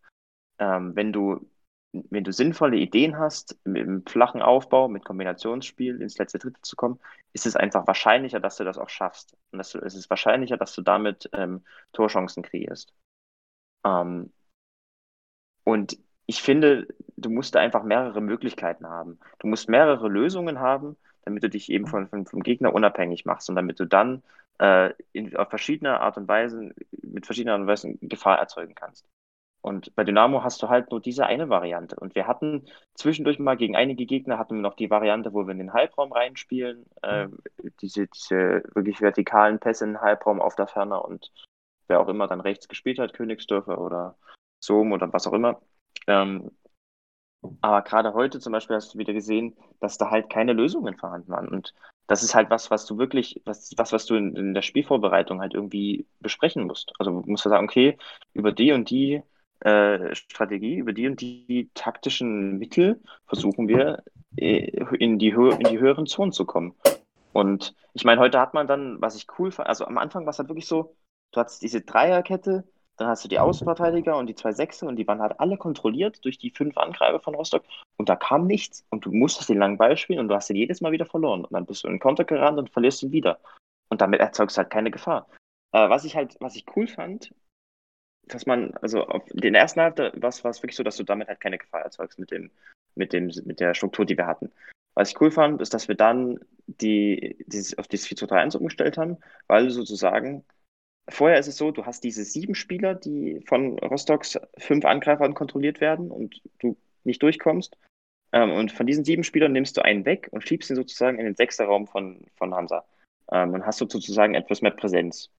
Ähm, wenn du wenn du sinnvolle Ideen hast, mit einem flachen Aufbau, mit Kombinationsspiel ins letzte Drittel zu kommen, ist es einfach wahrscheinlicher, dass du das auch schaffst. Und dass du, es ist wahrscheinlicher, dass du damit ähm, Torchancen kreierst. Ähm, und ich finde, du musst da einfach mehrere Möglichkeiten haben. Du musst mehrere Lösungen haben, damit du dich eben von, von, vom Gegner unabhängig machst und damit du dann äh, in, auf verschiedene Art und Weise, mit verschiedenen Art und Weisen Gefahr erzeugen kannst. Und bei Dynamo hast du halt nur diese eine Variante. Und wir hatten zwischendurch mal gegen einige Gegner hatten wir noch die Variante, wo wir in den Halbraum reinspielen, äh, diese, diese wirklich vertikalen Pässe in den Halbraum auf der Ferne und wer auch immer dann rechts gespielt hat, Königsdörfer oder Sohm oder was auch immer. Ähm, aber gerade heute zum Beispiel hast du wieder gesehen, dass da halt keine Lösungen vorhanden waren. Und das ist halt was, was du wirklich, was, was, was du in, in der Spielvorbereitung halt irgendwie besprechen musst. Also du musst sagen, okay, über die und die äh, Strategie, über die und die taktischen Mittel versuchen wir äh, in, die in die höheren Zonen zu kommen. Und ich meine, heute hat man dann, was ich cool fand, also am Anfang war es halt wirklich so, du hattest diese Dreierkette, dann hast du die Außenverteidiger und die zwei Sechse und die waren halt alle kontrolliert durch die fünf Angreifer von Rostock und da kam nichts und du musstest den langen Ball spielen und du hast ihn jedes Mal wieder verloren und dann bist du in den Konter gerannt und verlierst ihn wieder und damit erzeugst du halt keine Gefahr. Äh, was ich halt, was ich cool fand, dass man, also auf den ersten Halbzeit war es wirklich so, dass du damit halt keine Gefahr erzeugst mit dem, mit dem, mit der Struktur, die wir hatten. Was ich cool fand, ist, dass wir dann die, die auf das 4 zu 3 1 umgestellt haben, weil sozusagen, vorher ist es so, du hast diese sieben Spieler, die von Rostocks fünf Angreifern kontrolliert werden und du nicht durchkommst. Ähm, und von diesen sieben Spielern nimmst du einen weg und schiebst ihn sozusagen in den Sechserraum von, von Hansa. Ähm, und hast du sozusagen etwas mehr Präsenz.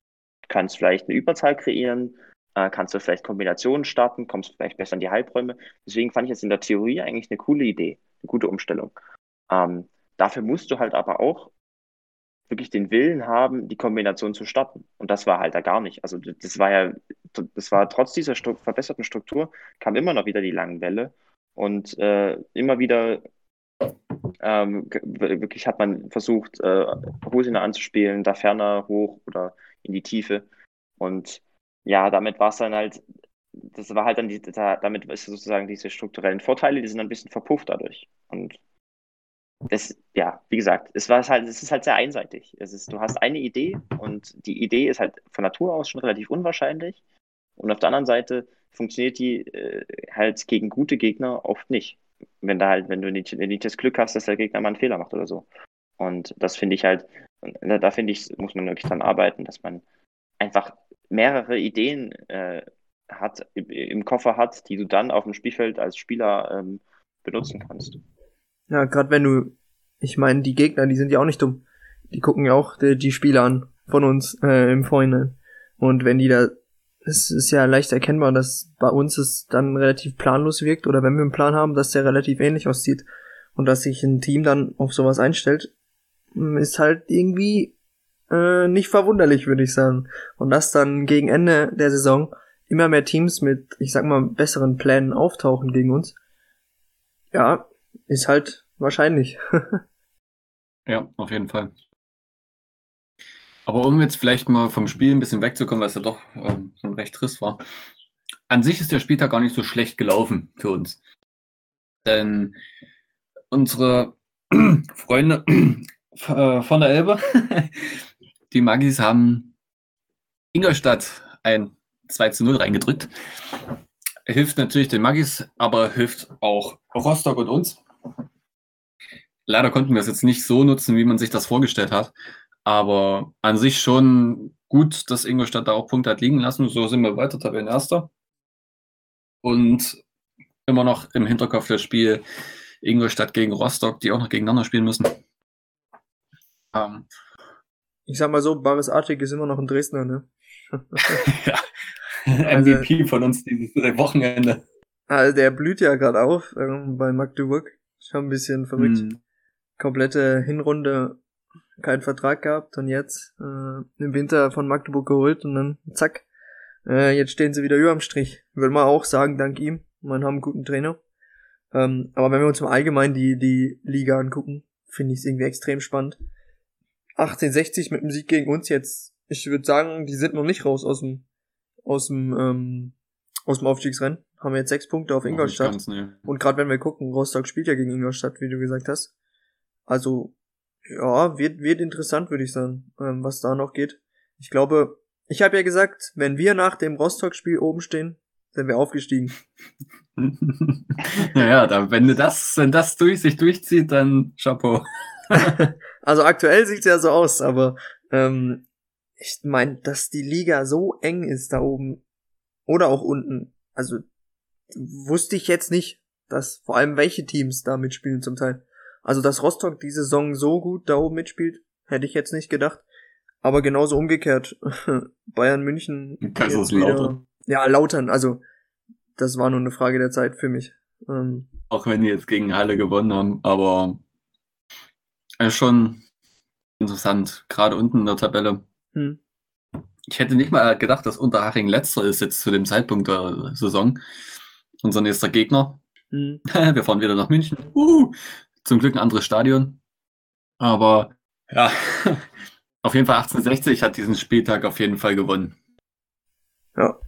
Du kannst vielleicht eine Überzahl kreieren, äh, kannst du vielleicht Kombinationen starten, kommst vielleicht besser in die Halbräume. Deswegen fand ich jetzt in der Theorie eigentlich eine coole Idee, eine gute Umstellung. Ähm, dafür musst du halt aber auch wirklich den Willen haben, die Kombination zu starten. Und das war halt da gar nicht. Also das war ja, das war trotz dieser Stru verbesserten Struktur, kam immer noch wieder die langen Bälle und äh, immer wieder ähm, wirklich hat man versucht, äh, Hosina anzuspielen, da ferner hoch oder in die Tiefe. Und ja, damit war es dann halt, das war halt dann die, da, damit ist sozusagen diese strukturellen Vorteile, die sind ein bisschen verpufft dadurch. Und das, ja, wie gesagt, es war halt, es ist halt sehr einseitig. Es ist, du hast eine Idee und die Idee ist halt von Natur aus schon relativ unwahrscheinlich. Und auf der anderen Seite funktioniert die äh, halt gegen gute Gegner oft nicht. Wenn da halt, wenn du nicht, wenn nicht das Glück hast, dass der Gegner mal einen Fehler macht oder so. Und das finde ich halt, da, finde ich, muss man wirklich dran arbeiten, dass man einfach mehrere Ideen äh, hat, im Koffer hat, die du dann auf dem Spielfeld als Spieler ähm, benutzen kannst. Ja, gerade wenn du, ich meine, die Gegner, die sind ja auch nicht dumm. Die gucken ja auch die, die Spiele an von uns äh, im Vorhinein. Und wenn die da, es ist ja leicht erkennbar, dass bei uns es dann relativ planlos wirkt oder wenn wir einen Plan haben, dass der relativ ähnlich aussieht und dass sich ein Team dann auf sowas einstellt, ist halt irgendwie äh, nicht verwunderlich, würde ich sagen. Und das dann gegen Ende der Saison immer mehr Teams mit, ich sag mal, besseren Plänen auftauchen gegen uns. Ja, ist halt wahrscheinlich. ja, auf jeden Fall. Aber um jetzt vielleicht mal vom Spiel ein bisschen wegzukommen, weil es ja doch ähm, schon recht trist war. An sich ist der Spieltag gar nicht so schlecht gelaufen für uns. Denn unsere Freunde äh, von der Elbe, die Magis haben Ingolstadt ein 2 zu 0 reingedrückt. Hilft natürlich den Magis, aber hilft auch Rostock und uns. Leider konnten wir es jetzt nicht so nutzen, wie man sich das vorgestellt hat. Aber an sich schon gut, dass Ingolstadt da auch Punkte hat liegen lassen. So sind wir weiter Tabellenerster. Und immer noch im Hinterkopf das Spiel Ingolstadt gegen Rostock, die auch noch gegeneinander spielen müssen. Ähm, ich sag mal so, Baris Artig ist immer noch ein Dresdner, ne? ja. MVP also, von uns dieses Wochenende. Also der blüht ja gerade auf ähm, bei Magdeburg. Schon ein bisschen verrückt. Hm. Komplette Hinrunde keinen Vertrag gehabt und jetzt äh, im Winter von Magdeburg geholt und dann zack, äh, jetzt stehen sie wieder über am Strich. Würde man auch sagen, dank ihm. Man haben einen guten Trainer. Ähm, aber wenn wir uns im Allgemeinen die, die Liga angucken, finde ich es irgendwie extrem spannend. 1860 mit dem Sieg gegen uns jetzt, ich würde sagen, die sind noch nicht raus aus dem, aus dem, ähm, aus dem Aufstiegsrennen. Haben wir jetzt sechs Punkte auf Ingolstadt. Ganz, nee. Und gerade wenn wir gucken, Rostock spielt ja gegen Ingolstadt, wie du gesagt hast. Also ja, wird, wird interessant, würde ich sagen, ähm, was da noch geht. Ich glaube, ich habe ja gesagt, wenn wir nach dem Rostock-Spiel oben stehen, sind wir aufgestiegen. naja, da, wenn du das, wenn das durch sich durchzieht, dann Chapeau. also aktuell sieht's ja so aus, aber ähm, ich meine, dass die Liga so eng ist da oben oder auch unten. Also wusste ich jetzt nicht, dass vor allem welche Teams da mitspielen zum Teil. Also, dass Rostock die Saison so gut da oben mitspielt, hätte ich jetzt nicht gedacht. Aber genauso umgekehrt. Bayern München. Wieder, ja, Lautern. Also, das war nur eine Frage der Zeit für mich. Ähm, Auch wenn die jetzt gegen Halle gewonnen haben, aber äh, schon interessant. Gerade unten in der Tabelle. Hm. Ich hätte nicht mal gedacht, dass Unterhaching letzter ist jetzt zu dem Zeitpunkt der Saison. Unser nächster Gegner. Hm. Wir fahren wieder nach München. Uh, zum Glück ein anderes Stadion. Aber ja, auf jeden Fall 1860 hat diesen Spieltag auf jeden Fall gewonnen. Ja.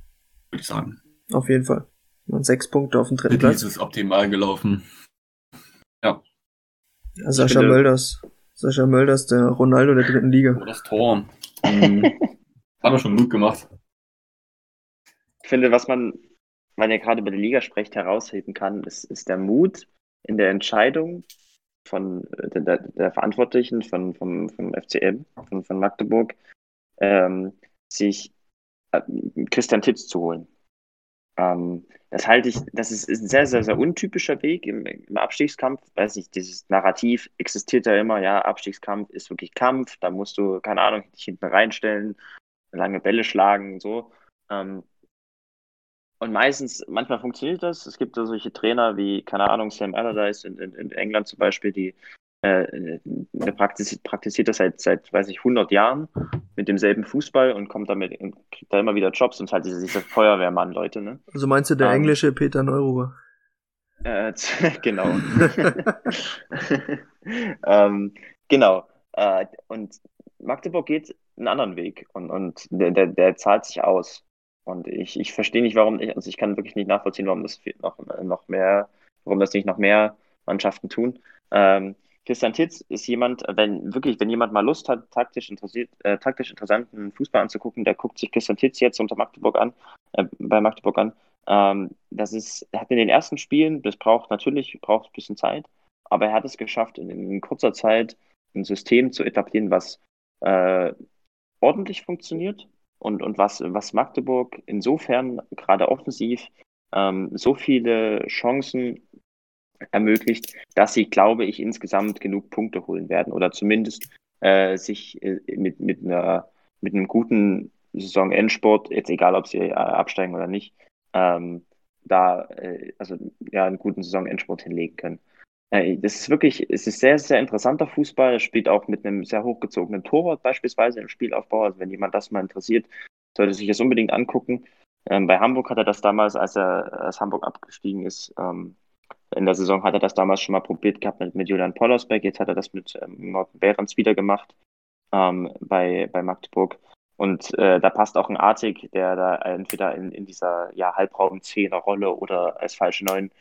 Würde ich sagen. Auf jeden Fall. Und sechs Punkte auf dem dritten Platz. ist optimal gelaufen. Ja. ja Sascha finde, Mölders. Sascha Mölders, der Ronaldo der dritten Liga. Oh, das Tor. Mhm. hat er schon gut gemacht. Ich finde, was man, wenn ihr gerade über die Liga sprecht, herausheben kann, ist, ist der Mut in der Entscheidung, von äh, der, der Verantwortlichen von, vom, vom FCM, von, von Magdeburg, ähm, sich äh, Christian Titz zu holen. Ähm, das halte ich, das ist, ist, ein sehr, sehr, sehr untypischer Weg im, im Abstiegskampf. Weiß nicht, dieses Narrativ existiert ja immer, ja, Abstiegskampf ist wirklich Kampf, da musst du, keine Ahnung, dich hinten reinstellen, lange Bälle schlagen und so. Ähm, und meistens, manchmal funktioniert das. Es gibt da solche Trainer wie, keine Ahnung, Sam Allardyce in, in, in England zum Beispiel, die äh, der praktiziert, praktiziert das seit, seit, weiß ich, 100 Jahren mit demselben Fußball und kommt damit, kriegt da immer wieder Jobs und halt diese, diese Feuerwehrmann, Leute, ne? Also meinst du der ähm, englische Peter Neururer? Äh, genau. ähm, genau. Äh, und Magdeburg geht einen anderen Weg und, und der, der, der zahlt sich aus. Und ich, ich verstehe nicht, warum, ich, also ich kann wirklich nicht nachvollziehen, warum das noch, noch mehr, warum das nicht noch mehr Mannschaften tun. Ähm, Christian Titz ist jemand, wenn wirklich, wenn jemand mal Lust hat, taktisch interessiert, äh, taktisch interessanten Fußball anzugucken, der guckt sich Christian Titz jetzt unter Magdeburg an, äh, bei Magdeburg an. Ähm, das ist, er hat in den ersten Spielen, das braucht natürlich, braucht ein bisschen Zeit, aber er hat es geschafft, in, in kurzer Zeit ein System zu etablieren, was äh, ordentlich funktioniert, und, und was, was Magdeburg insofern gerade offensiv ähm, so viele Chancen ermöglicht, dass sie, glaube ich, insgesamt genug Punkte holen werden oder zumindest äh, sich äh, mit, mit, einer, mit einem guten Saisonendsport, jetzt egal ob sie äh, absteigen oder nicht, ähm, da äh, also ja einen guten Saisonendsport hinlegen können. Äh, das ist wirklich, es ist sehr, sehr interessanter Fußball. Es spielt auch mit einem sehr hochgezogenen Torwart beispielsweise im Spielaufbau. Also wenn jemand das mal interessiert, sollte sich das unbedingt angucken. Ähm, bei Hamburg hat er das damals, als er als Hamburg abgestiegen ist, ähm, in der Saison hat er das damals schon mal probiert gehabt mit, mit Julian Pollersbeck. Jetzt hat er das mit ähm, Morten Behrens wieder gemacht ähm, bei, bei Magdeburg. Und äh, da passt auch ein Artig, der da entweder in, in dieser ja, Halbraum-Zehner-Rolle oder als falsche Neun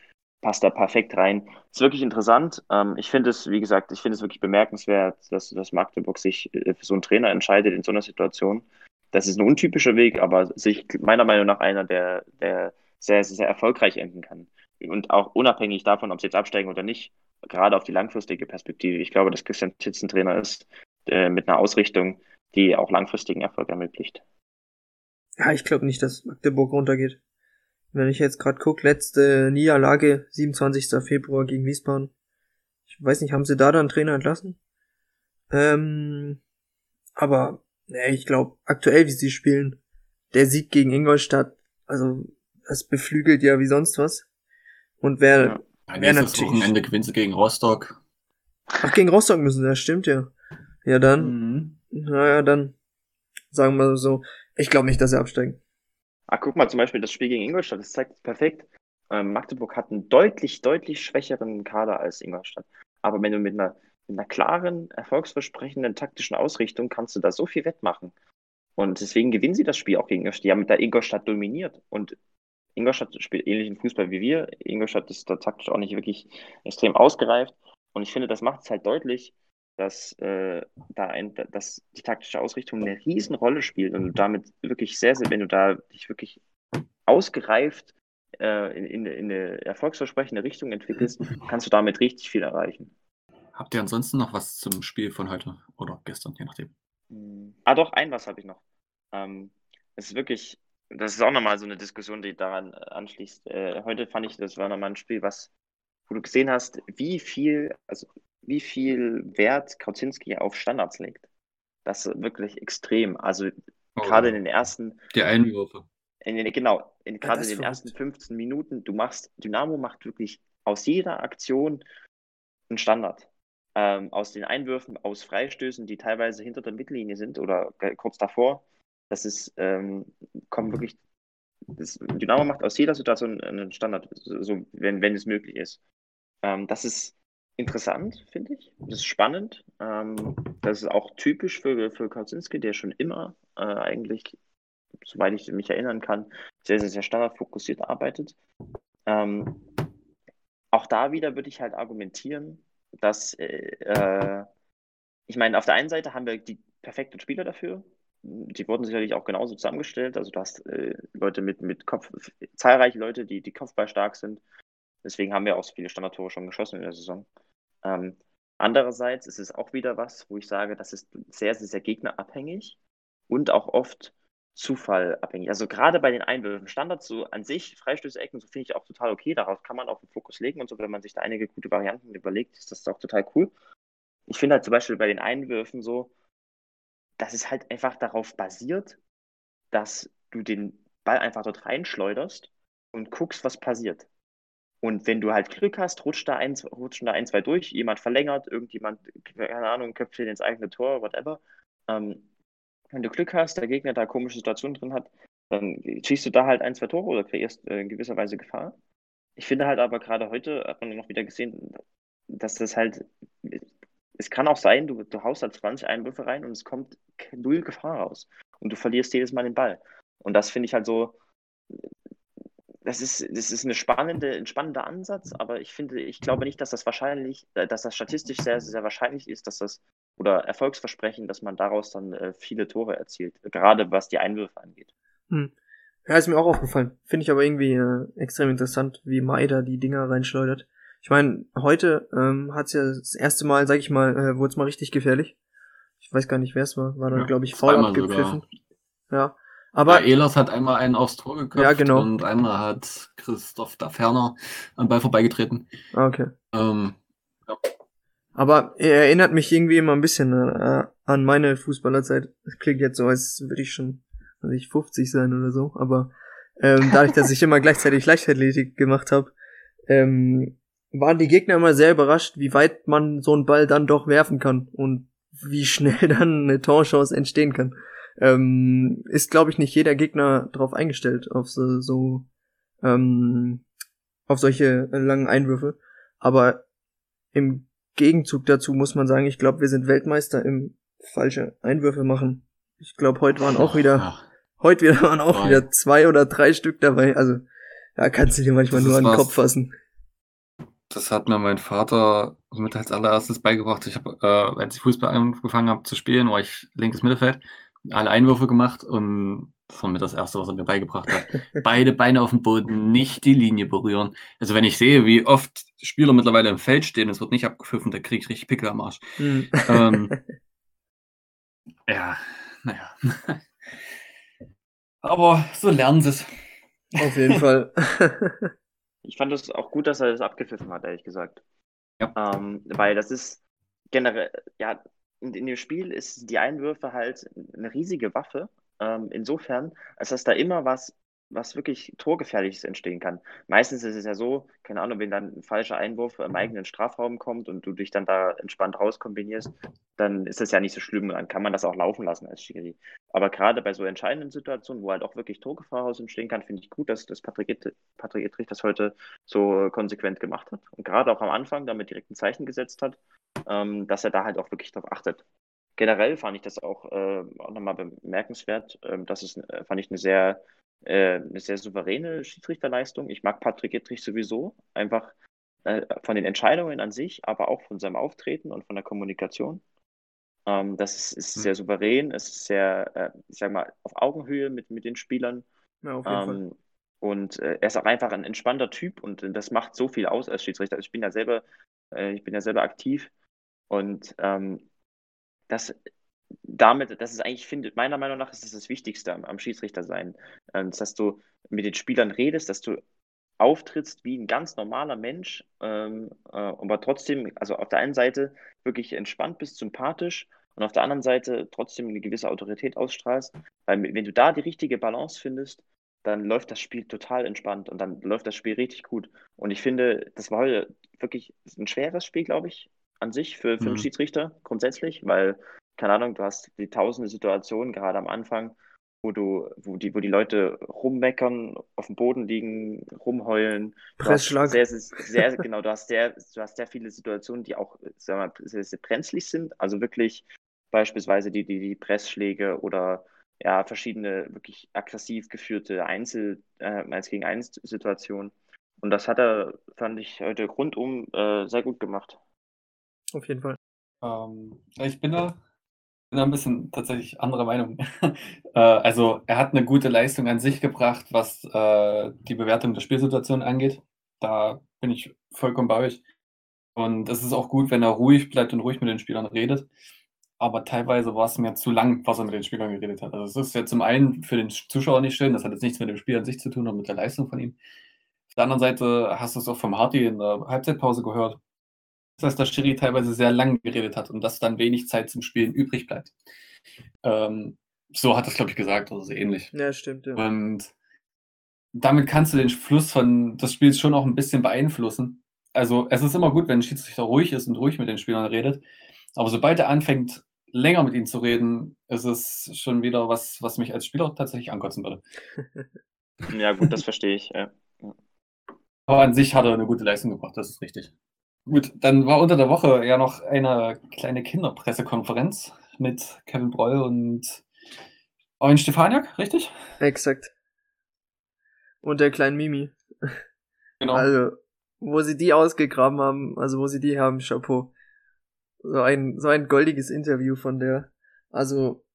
passt da perfekt rein. Ist wirklich interessant. Ähm, ich finde es, wie gesagt, ich finde es wirklich bemerkenswert, dass, dass Magdeburg sich äh, für so einen Trainer entscheidet in so einer Situation. Das ist ein untypischer Weg, aber sich meiner Meinung nach einer, der, der sehr, sehr, sehr erfolgreich enden kann. Und auch unabhängig davon, ob sie jetzt absteigen oder nicht, gerade auf die langfristige Perspektive. Ich glaube, dass Christian Titz ein Trainer ist äh, mit einer Ausrichtung, die auch langfristigen Erfolg ermöglicht. Ja, ich glaube nicht, dass Magdeburg runtergeht. Wenn ich jetzt gerade gucke, letzte Niederlage, 27. Februar gegen Wiesbaden. Ich weiß nicht, haben sie da dann Trainer entlassen? Ähm, aber nee, ich glaube, aktuell, wie sie spielen, der Sieg gegen Ingolstadt, also das beflügelt ja wie sonst was. Und wer, ja. wer natürlich... Wochenende gewinnt sie gegen Rostock. Ach, gegen Rostock müssen das stimmt ja. Ja, dann, mhm. naja, dann, sagen wir so, ich glaube nicht, dass sie absteigen. Ah, guck mal, zum Beispiel das Spiel gegen Ingolstadt, das zeigt perfekt. Ähm, Magdeburg hat einen deutlich, deutlich schwächeren Kader als Ingolstadt. Aber wenn du mit einer, mit einer klaren, erfolgsversprechenden taktischen Ausrichtung kannst du da so viel wettmachen. Und deswegen gewinnen sie das Spiel auch gegen Ingolstadt. Die haben mit der Ingolstadt dominiert. Und Ingolstadt spielt ähnlichen Fußball wie wir. Ingolstadt ist da taktisch auch nicht wirklich extrem ausgereift. Und ich finde, das macht es halt deutlich, dass äh, da ein, dass die taktische Ausrichtung eine Riesenrolle spielt und damit wirklich sehr, sehr, wenn du da dich wirklich ausgereift äh, in, in, in eine erfolgsversprechende Richtung entwickelst, kannst du damit richtig viel erreichen. Habt ihr ansonsten noch was zum Spiel von heute oder gestern, je nachdem? Hm. Ah, doch, ein was habe ich noch. Ähm, es ist wirklich, das ist auch nochmal so eine Diskussion, die daran anschließt. Äh, heute fand ich, das war nochmal ein Spiel, was, wo du gesehen hast, wie viel, also wie viel Wert Kauzinski auf Standards legt. Das ist wirklich extrem. Also oh, gerade in den ersten. Die Einwürfe. In den, genau, in, gerade in den verrückt. ersten 15 Minuten, du machst, Dynamo macht wirklich aus jeder Aktion einen Standard. Ähm, aus den Einwürfen, aus Freistößen, die teilweise hinter der Mittellinie sind oder kurz davor. Das ist, ähm, kommt mhm. wirklich, das, Dynamo macht aus jeder Situation einen Standard, so, wenn, wenn es möglich ist. Ähm, das ist interessant, finde ich. Das ist spannend. Ähm, das ist auch typisch für, für Kaczynski, der schon immer äh, eigentlich, soweit ich mich erinnern kann, sehr, sehr, sehr standardfokussiert arbeitet. Ähm, auch da wieder würde ich halt argumentieren, dass, äh, äh, ich meine, auf der einen Seite haben wir die perfekten Spieler dafür. Die wurden sicherlich auch genauso zusammengestellt. Also du hast äh, Leute mit, mit Kopf, zahlreiche Leute, die, die Kopfball stark sind. Deswegen haben wir auch so viele Standardtore schon geschossen in der Saison. Ähm, andererseits ist es auch wieder was, wo ich sage, das ist sehr, sehr, sehr gegnerabhängig und auch oft zufallabhängig. Also gerade bei den Einwürfen, Standards so an sich, Freistöße, Ecken, so finde ich auch total okay. Darauf kann man auch den Fokus legen und so, wenn man sich da einige gute Varianten überlegt, ist das auch total cool. Ich finde halt zum Beispiel bei den Einwürfen so, dass es halt einfach darauf basiert, dass du den Ball einfach dort reinschleuderst und guckst, was passiert. Und wenn du halt Glück hast, rutscht da ein, rutschen da ein, zwei durch, jemand verlängert, irgendjemand, keine Ahnung, köpft ins eigene Tor, whatever. Ähm, wenn du Glück hast, der Gegner da komische Situationen drin hat, dann schießt du da halt ein, zwei Tore oder kreierst äh, in gewisser Weise Gefahr. Ich finde halt aber gerade heute hat man noch wieder gesehen, dass das halt, es kann auch sein, du, du haust da 20 Einwürfe rein und es kommt null Gefahr raus. Und du verlierst jedes Mal den Ball. Und das finde ich halt so, das ist, das ist eine spannende, ein spannender Ansatz, aber ich finde, ich glaube nicht, dass das wahrscheinlich, äh, dass das statistisch sehr, sehr wahrscheinlich ist, dass das oder Erfolgsversprechen, dass man daraus dann äh, viele Tore erzielt, gerade was die Einwürfe angeht. Hm. Ja, ist mir auch aufgefallen. Finde ich aber irgendwie äh, extrem interessant, wie Maida die Dinger reinschleudert. Ich meine, heute ähm, hat es ja das erste Mal, sag ich mal, äh, wurde es mal richtig gefährlich. Ich weiß gar nicht, wer es war. War dann, ja, glaube ich, voll abgepfiffen. Ja. Aber ja, Ehlers hat einmal einen aufs Tor geköpft ja, genau. und einmal hat Christoph da Ferner am Ball vorbeigetreten. Ah, okay. Ähm, ja. Aber er erinnert mich irgendwie immer ein bisschen äh, an meine Fußballerzeit. Das klingt jetzt so, als würde ich schon also ich 50 sein oder so. Aber ähm, dadurch, dass ich immer gleichzeitig Leichtathletik gemacht habe, ähm, waren die Gegner immer sehr überrascht, wie weit man so einen Ball dann doch werfen kann und wie schnell dann eine Torchance entstehen kann. Ähm, ist, glaube ich, nicht jeder Gegner drauf eingestellt, auf so, so ähm, auf solche langen Einwürfe. Aber im Gegenzug dazu muss man sagen, ich glaube, wir sind Weltmeister im falsche Einwürfe machen. Ich glaube, heute waren auch wieder, heute wieder waren auch wieder zwei oder drei Stück dabei. Also da kannst du dir manchmal das nur an den Kopf fassen. Das hat mir mein Vater mit als allererstes beigebracht. Ich habe, äh, als ich Fußball angefangen habe zu spielen, war ich linkes Mittelfeld, alle Einwürfe gemacht und das war mir das Erste, was er mir beigebracht hat. Beide Beine auf dem Boden, nicht die Linie berühren. Also wenn ich sehe, wie oft Spieler mittlerweile im Feld stehen, es wird nicht abgepfiffen, da kriege ich richtig Pickel am Arsch. Mhm. Ähm, ja, naja. Aber so lernen sie es. Auf jeden Fall. ich fand es auch gut, dass er das abgepfiffen hat, ehrlich gesagt. Ja. Ähm, weil das ist generell, ja, in, in, dem Spiel ist die Einwürfe halt eine riesige Waffe. Ähm, insofern, als dass da immer was was wirklich Torgefährliches entstehen kann. Meistens ist es ja so, keine Ahnung, wenn dann ein falscher Einwurf im eigenen Strafraum kommt und du dich dann da entspannt rauskombinierst, dann ist das ja nicht so schlimm. Dann kann man das auch laufen lassen als Schiri. Aber gerade bei so entscheidenden Situationen, wo halt auch wirklich Torgefahr aus entstehen kann, finde ich gut, dass das Patrick, Patrick Ittrich das heute so konsequent gemacht hat. Und gerade auch am Anfang damit direkt ein Zeichen gesetzt hat, ähm, dass er da halt auch wirklich darauf achtet. Generell fand ich das auch, äh, auch nochmal bemerkenswert. Ähm, das ist, äh, fand ich eine sehr äh, eine sehr souveräne Schiedsrichterleistung. Ich mag Patrick Ittrich sowieso, einfach äh, von den Entscheidungen an sich, aber auch von seinem Auftreten und von der Kommunikation. Ähm, das ist, ist, sehr souverän, es ist sehr, äh, ich sag mal, auf Augenhöhe mit, mit den Spielern. Ja, auf jeden ähm, Fall. Und äh, er ist auch einfach ein entspannter Typ und das macht so viel aus als Schiedsrichter. Also ich bin ja selber, äh, ich bin ja selber aktiv und ähm, das damit, das ist eigentlich, finde, meiner Meinung nach ist das das Wichtigste am, am Schiedsrichter sein, ähm, dass du mit den Spielern redest, dass du auftrittst wie ein ganz normaler Mensch, ähm, äh, aber trotzdem, also auf der einen Seite wirklich entspannt bist, sympathisch und auf der anderen Seite trotzdem eine gewisse Autorität ausstrahlst, weil wenn du da die richtige Balance findest, dann läuft das Spiel total entspannt und dann läuft das Spiel richtig gut. Und ich finde, das war heute wirklich ein schweres Spiel, glaube ich, an sich für, für mhm. einen Schiedsrichter grundsätzlich, weil keine Ahnung, du hast die tausende Situationen gerade am Anfang, wo du, wo die, wo die Leute rummeckern, auf dem Boden liegen, rumheulen. Pressschlag. Sehr, sehr, sehr, genau, du hast sehr, du hast sehr viele Situationen, die auch, sagen wir mal, sehr, sehr brenzlig sind. Also wirklich beispielsweise die, die, die Pressschläge oder ja, verschiedene wirklich aggressiv geführte Einzel, äh, 1 gegen 1 Situationen. Und das hat er, fand ich, heute rundum äh, sehr gut gemacht. Auf jeden Fall. Ähm, ich bin da da ein bisschen tatsächlich anderer Meinung. äh, also er hat eine gute Leistung an sich gebracht, was äh, die Bewertung der Spielsituation angeht. Da bin ich vollkommen bei euch. Und es ist auch gut, wenn er ruhig bleibt und ruhig mit den Spielern redet. Aber teilweise war es mir zu lang, was er mit den Spielern geredet hat. Also es ist ja zum einen für den Zuschauer nicht schön, das hat jetzt nichts mit dem Spiel an sich zu tun, sondern mit der Leistung von ihm. Auf der anderen Seite hast du es auch vom Hardy in der Halbzeitpause gehört dass der Schiri teilweise sehr lang geredet hat und dass dann wenig Zeit zum Spielen übrig bleibt. Ähm, so hat es, glaube ich, gesagt, oder so ähnlich. Ja, stimmt. Ja. Und damit kannst du den Fluss von des Spiels schon auch ein bisschen beeinflussen. Also es ist immer gut, wenn ein Schiedsrichter ruhig ist und ruhig mit den Spielern redet. Aber sobald er anfängt, länger mit ihnen zu reden, ist es schon wieder was, was mich als Spieler tatsächlich ankotzen würde. Ja, gut, das verstehe ich. Ja. Aber an sich hat er eine gute Leistung gebracht, das ist richtig. Gut, dann war unter der Woche ja noch eine kleine Kinderpressekonferenz mit Kevin Broll und Eugen Stefaniak, richtig? Exakt. Und der kleinen Mimi. Genau. Also, wo sie die ausgegraben haben, also wo sie die haben, Chapeau. So ein, so ein goldiges Interview von der. Also,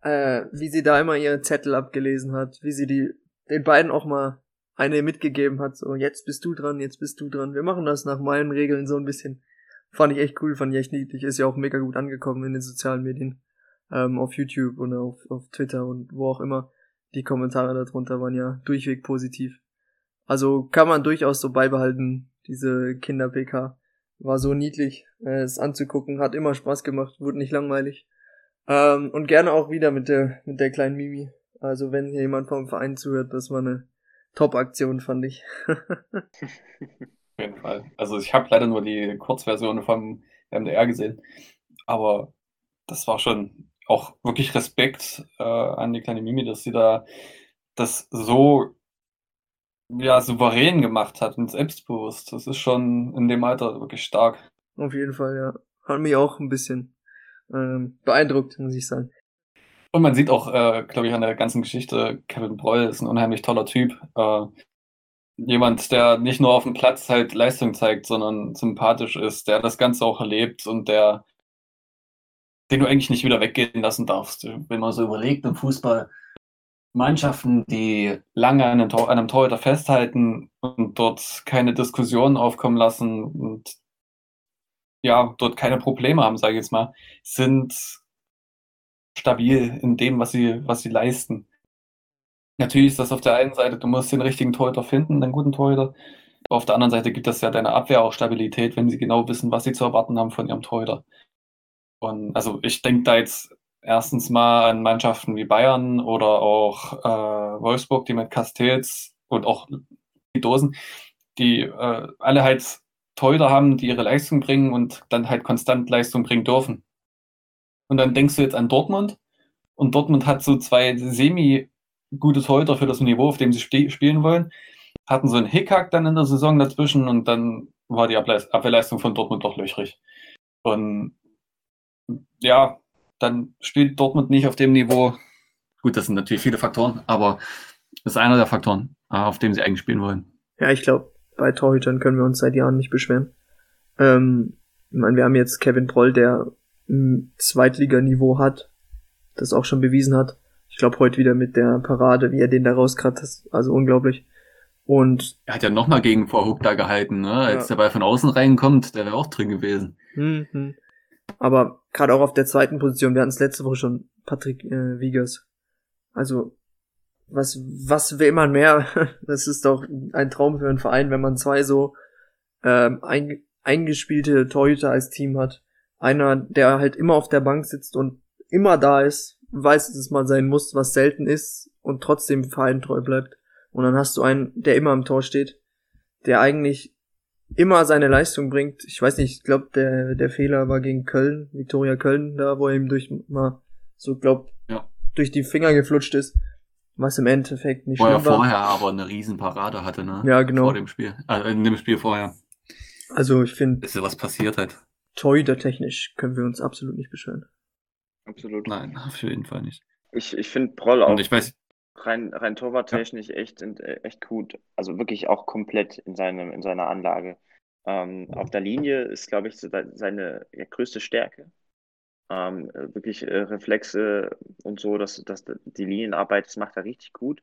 äh, wie sie da immer ihre Zettel abgelesen hat, wie sie die, den beiden auch mal eine mitgegeben hat, so jetzt bist du dran, jetzt bist du dran. Wir machen das nach meinen Regeln so ein bisschen. Fand ich echt cool, fand ich echt niedlich. Ist ja auch mega gut angekommen in den sozialen Medien. Ähm, auf YouTube und auf, auf Twitter und wo auch immer. Die Kommentare darunter waren ja durchweg positiv. Also kann man durchaus so beibehalten, diese Kinder-PK. War so niedlich, äh, es anzugucken, hat immer Spaß gemacht, wurde nicht langweilig. Ähm, und gerne auch wieder mit der, mit der kleinen Mimi. Also wenn hier jemand vom Verein zuhört, das war eine Top-Aktion, fand ich. Auf jeden Fall. Also ich habe leider nur die Kurzversion vom MDR gesehen, aber das war schon auch wirklich Respekt äh, an die kleine Mimi, dass sie da das so ja, souverän gemacht hat und selbstbewusst. Das ist schon in dem Alter wirklich stark. Auf jeden Fall, ja. Hat mich auch ein bisschen ähm, beeindruckt, muss ich sagen. Und man sieht auch, äh, glaube ich, an der ganzen Geschichte, Kevin Breul ist ein unheimlich toller Typ. Äh, jemand, der nicht nur auf dem Platz halt Leistung zeigt, sondern sympathisch ist, der das Ganze auch erlebt und der, den du eigentlich nicht wieder weggehen lassen darfst. Wenn man so überlegt im Fußball, Mannschaften, die lange an einem, an einem Torhüter festhalten und dort keine Diskussionen aufkommen lassen und ja, dort keine Probleme haben, sage ich jetzt mal, sind stabil in dem, was sie, was sie leisten. Natürlich ist das auf der einen Seite, du musst den richtigen Torhüter finden, den guten Torhüter. Auf der anderen Seite gibt das ja deiner Abwehr auch Stabilität, wenn sie genau wissen, was sie zu erwarten haben von ihrem Torhüter. Und also ich denke da jetzt erstens mal an Mannschaften wie Bayern oder auch äh, Wolfsburg, die mit Castells und auch die Dosen, die äh, alle halt Torhüter haben, die ihre Leistung bringen und dann halt konstant Leistung bringen dürfen. Und dann denkst du jetzt an Dortmund und Dortmund hat so zwei semi gute Torhüter für das Niveau, auf dem sie sp spielen wollen. Hatten so einen Hickhack dann in der Saison dazwischen und dann war die Abwehrleistung von Dortmund doch löchrig. Und ja, dann spielt Dortmund nicht auf dem Niveau. Gut, das sind natürlich viele Faktoren, aber das ist einer der Faktoren, äh, auf dem sie eigentlich spielen wollen. Ja, ich glaube, bei Torhütern können wir uns seit Jahren nicht beschweren. Ähm, ich meine, wir haben jetzt Kevin Proll, der ein Zweitliganiveau hat, das auch schon bewiesen hat. Ich glaube, heute wieder mit der Parade, wie er den da rauskratzt, also unglaublich. Und er hat ja nochmal gegen Vorhook da gehalten, ne? Als ja. der Ball von außen reinkommt, der wäre auch drin gewesen. Mhm. Aber gerade auch auf der zweiten Position, wir hatten es letzte Woche schon, Patrick äh, Wiegers. Also, was, was will man mehr? das ist doch ein Traum für einen Verein, wenn man zwei so ähm, ein, eingespielte Torhüter als Team hat. Einer, der halt immer auf der Bank sitzt und immer da ist, weiß, dass es mal sein muss, was selten ist und trotzdem Verein treu bleibt. Und dann hast du einen, der immer am Tor steht, der eigentlich immer seine Leistung bringt. Ich weiß nicht, ich glaube, der, der Fehler war gegen Köln, Viktoria Köln, da, wo er ihm durch mal so glaubt, ja. durch die Finger geflutscht ist. Was im Endeffekt nicht schlimm war. vorher aber eine Riesenparade hatte, ne? Ja, genau. Vor dem Spiel. Also in dem Spiel vorher. Also ich finde. Ist ja was passiert halt. Torhüter-technisch können wir uns absolut nicht beschweren. Absolut. Nein, auf jeden Fall nicht. Ich, ich finde Proll auch. Und ich weiß, rein, rein torwarttechnisch ja. echt, äh, echt gut. Also wirklich auch komplett in, seinem, in seiner Anlage. Ähm, auf der Linie ist, glaube ich, seine ja, größte Stärke. Ähm, wirklich äh, Reflexe und so, dass, dass die Linienarbeit, das macht er richtig gut.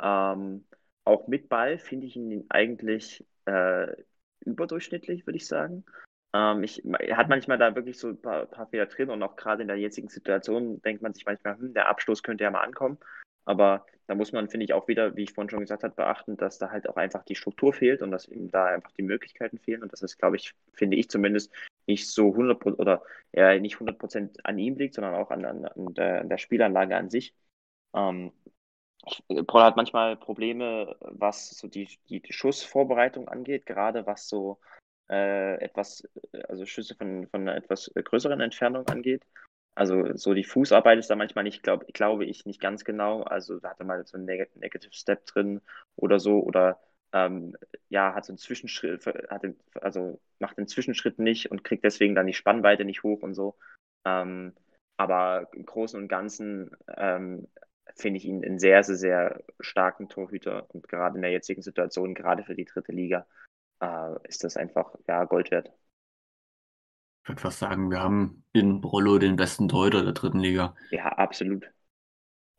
Ähm, auch mit Ball finde ich ihn eigentlich äh, überdurchschnittlich, würde ich sagen. Ähm, ich, hat manchmal da wirklich so ein paar, paar Fehler drin und auch gerade in der jetzigen Situation denkt man sich manchmal, hm, der Abstoß könnte ja mal ankommen. Aber da muss man, finde ich, auch wieder, wie ich vorhin schon gesagt habe, beachten, dass da halt auch einfach die Struktur fehlt und dass ihm da einfach die Möglichkeiten fehlen. Und das ist, glaube ich, finde ich zumindest nicht so 100 oder ja, nicht 100 Prozent an ihm liegt, sondern auch an, an, an, der, an der, Spielanlage an sich. Ähm, Paul hat manchmal Probleme, was so die, die, Schussvorbereitung angeht, gerade was so etwas, also Schüsse von, von einer etwas größeren Entfernung angeht. Also so die Fußarbeit ist da manchmal nicht, glaub, glaube ich, nicht ganz genau. Also da hat er mal so einen Neg Negative Step drin oder so oder ähm, ja, hat so einen Zwischenschritt, hat den, also macht den Zwischenschritt nicht und kriegt deswegen dann die Spannweite nicht hoch und so. Ähm, aber im Großen und Ganzen ähm, finde ich ihn einen sehr, sehr, sehr starken Torhüter und gerade in der jetzigen Situation, gerade für die dritte Liga, äh, ist das einfach ja, Gold wert. Ich würde fast sagen, wir haben in Brollo den besten Torhüter der dritten Liga. Ja, absolut.